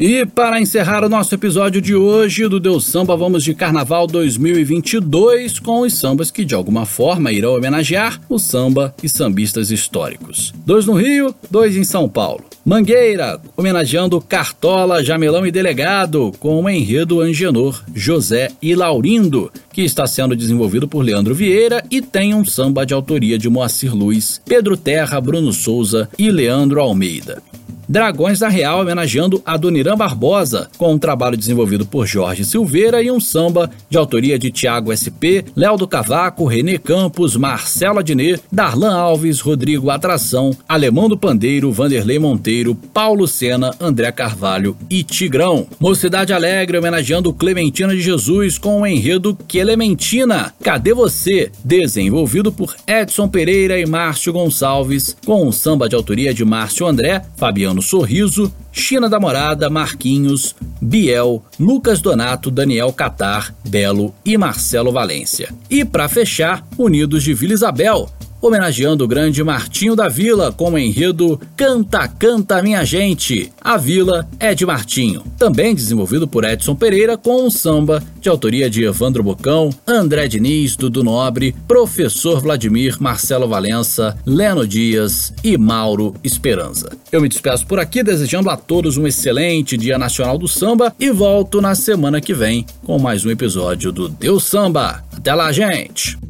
E para encerrar o nosso episódio de hoje do Deus Samba, vamos de Carnaval 2022 com os sambas que de alguma forma irão homenagear o samba e sambistas históricos. Dois no Rio, dois em São Paulo. Mangueira, homenageando Cartola, Jamelão e Delegado, com o enredo Angenor, José e Laurindo, que está sendo desenvolvido por Leandro Vieira e tem um samba de autoria de Moacir Luiz, Pedro Terra, Bruno Souza e Leandro Almeida. Dragões da Real homenageando Adoniran Barbosa, com um trabalho desenvolvido por Jorge Silveira e um samba de autoria de Tiago SP, Léo do Cavaco, Renê Campos, Marcelo Adnet, Darlan Alves, Rodrigo Atração, Alemão do Pandeiro, Vanderlei Monteiro, Paulo Sena, André Carvalho e Tigrão. Mocidade Alegre homenageando Clementina de Jesus com o enredo Clementina, Cadê Você? Desenvolvido por Edson Pereira e Márcio Gonçalves, com um samba de autoria de Márcio André, Fabiano Sorriso, China da Morada, Marquinhos, Biel, Lucas Donato, Daniel Catar, Belo e Marcelo Valência. E para fechar, Unidos de Vila Isabel, homenageando o grande Martinho da Vila com o enredo Canta, Canta Minha Gente. A Vila é de Martinho, também desenvolvido por Edson Pereira com um samba de autoria de Evandro Bocão, André Diniz, Dudu Nobre, Professor Vladimir, Marcelo Valença, Leno Dias e Mauro Esperança. Eu me despeço por aqui desejando a todos um excelente Dia Nacional do Samba e volto na semana que vem com mais um episódio do Deus Samba. Até lá, gente!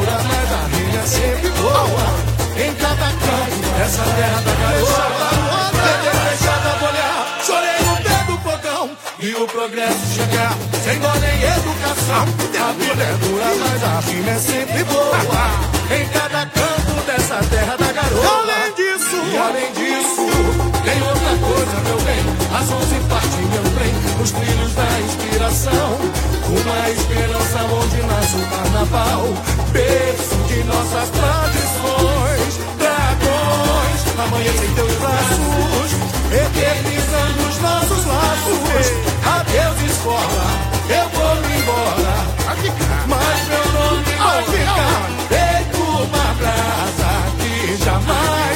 Dura mas a rima é sempre boa. Em cada canto, dessa terra da garoa. Tentei deixar da bolha, chorei no pé do fogão. E o progresso chegar, sem dó nem educação. A vida é dura, mas a rima é sempre boa. Em cada canto dessa terra da garoa. Além disso, e além disso, tem outra coisa, meu bem. As onze os trilhos da inspiração. Uma esperança onde nasce o carnaval, berço de nossas tradições. Dragões, amanhã sem teus braços, eternizando os nossos laços. Adeus, escola, eu vou embora, mas meu nome vai ficar feito uma brasa que jamais.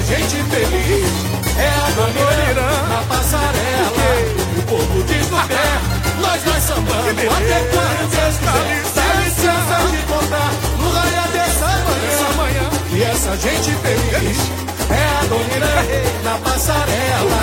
Essa gente feliz. É a bandeira na passarela. O povo diz no pé, nós nós sambando até quando Deus quiser. Dá licença de contar no raio dessa manhã. E essa gente feliz é a bandeira na passarela.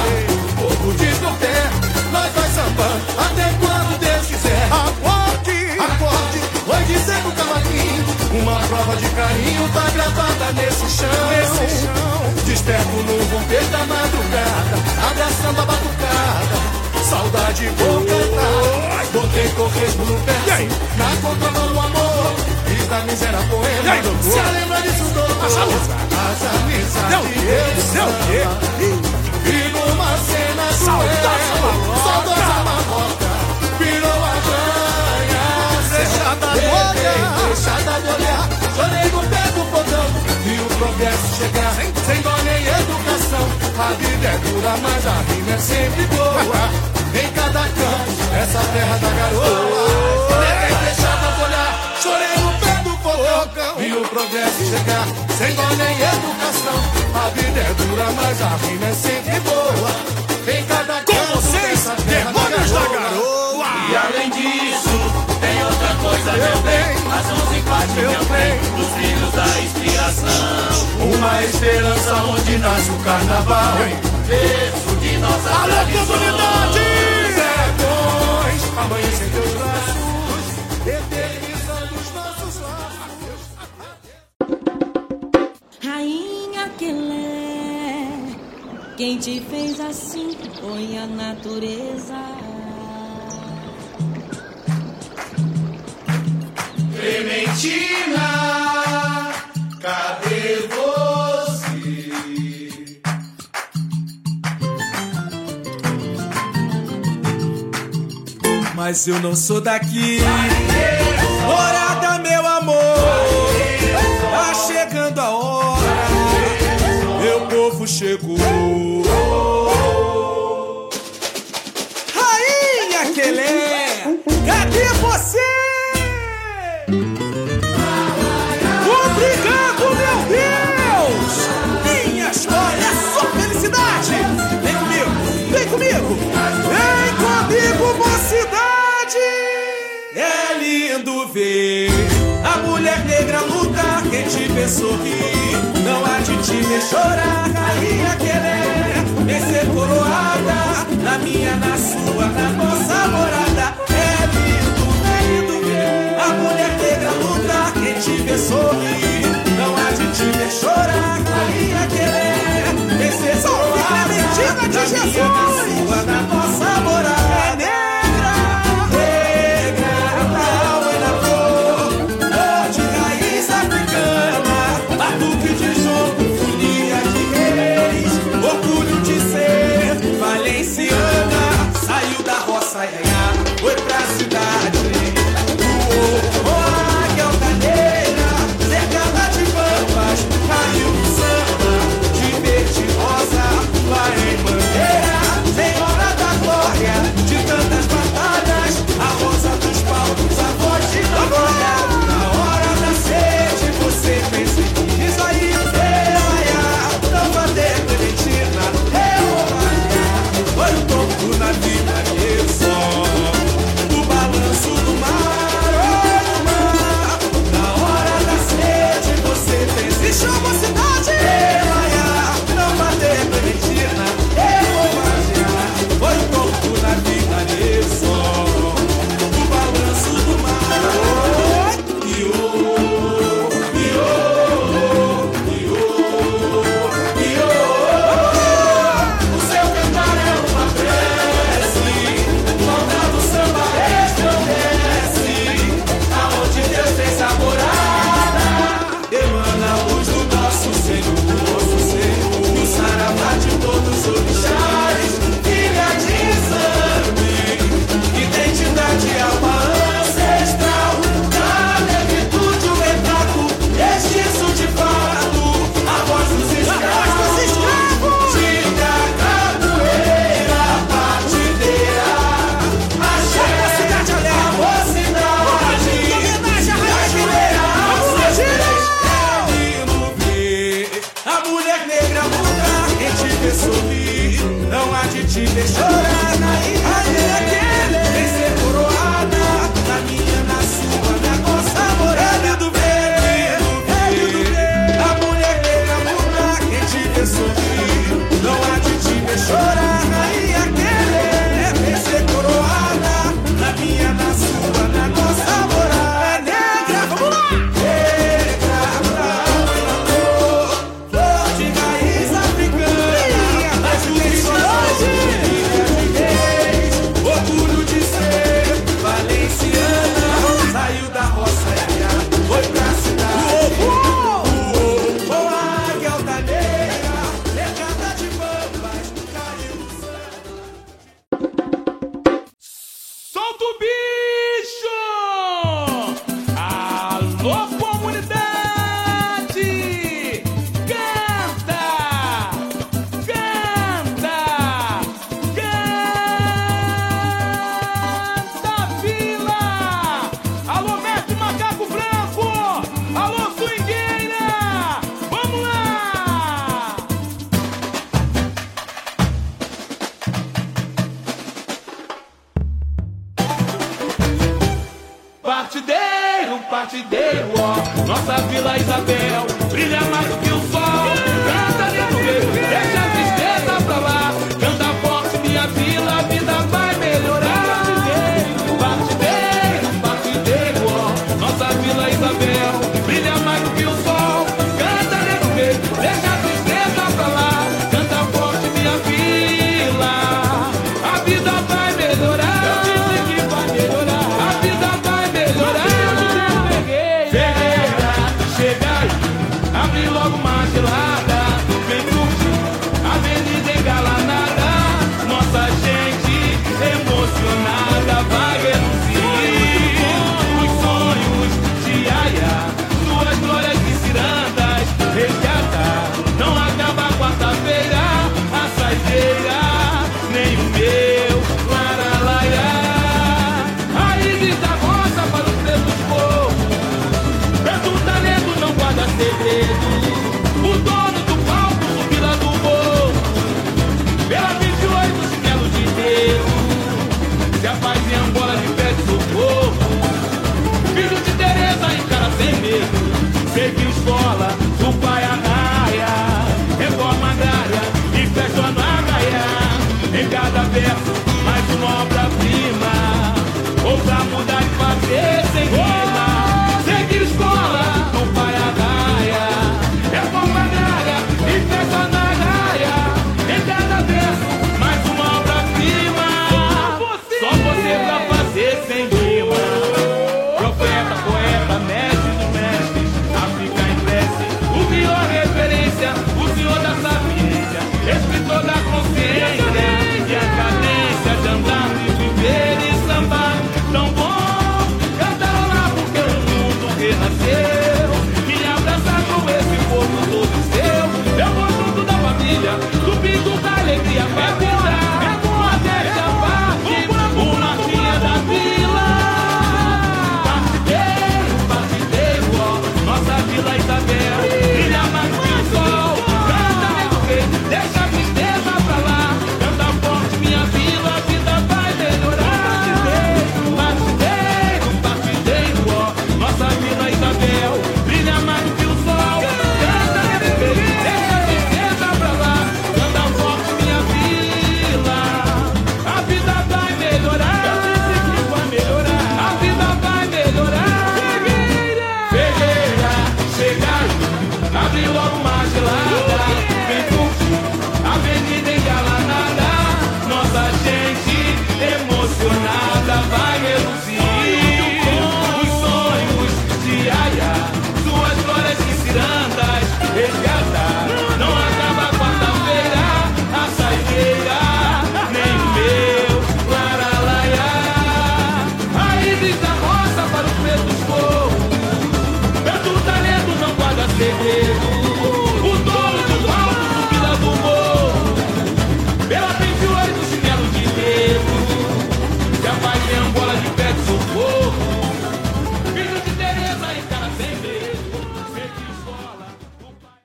O povo diz no pé, nós nós sambando até quando Deus quiser. Acorde, acorde, vai dizer no cavaquinho. Uma prova de carinho tá gravada nesse chão. Nesse chão. Desperto no romper da madrugada, abraçando a batucada. Saudade vou cantar. Tá. Botei corresmo no pé, na tá conta do amor. Fiz da miséria poema. Se a lembra disso todo, as amizades que eu samba. E numa cena cruel, saudosa marrota. Deixada de olhar. Deixada de olhar. Chorei no pé do podão Vi o progresso chegar. Sem dó nem educação A vida é dura, mas a rima é sempre boa. Em cada canto Essa terra da garoa. Neguei deixada de olhar. Chorei no pé do fogão Vi o progresso chegar. Sem dó nem educação A vida é dura, mas a rima é sempre boa. Em cada canto Com vocês, dessa terra Demônios da Garoa. E além disso, meu bem. As 11 partes, meu bem, dos filhos da inspiração. Uma esperança onde nasce o carnaval Berço de nossa Alô, tradição. comunidade! Sertões, amanhecer teus braços Eternizando os nossos laços Rainha Quelé, quem te fez assim foi a natureza. Clementina, cadê você? Mas eu não sou daqui. Morada, meu amor. Tá chegando a hora. Meu povo chegou. Vê sorrir, não há de te ver chorar, rainha querer, vem ser coroada, na minha, na sua, na nossa morada. É lindo, é lindo ver a mulher negra lutar, quem te vê sorrir, não há de te ver chorar, rainha querer, vem ser coroada, na minha, na sua, na nossa morada.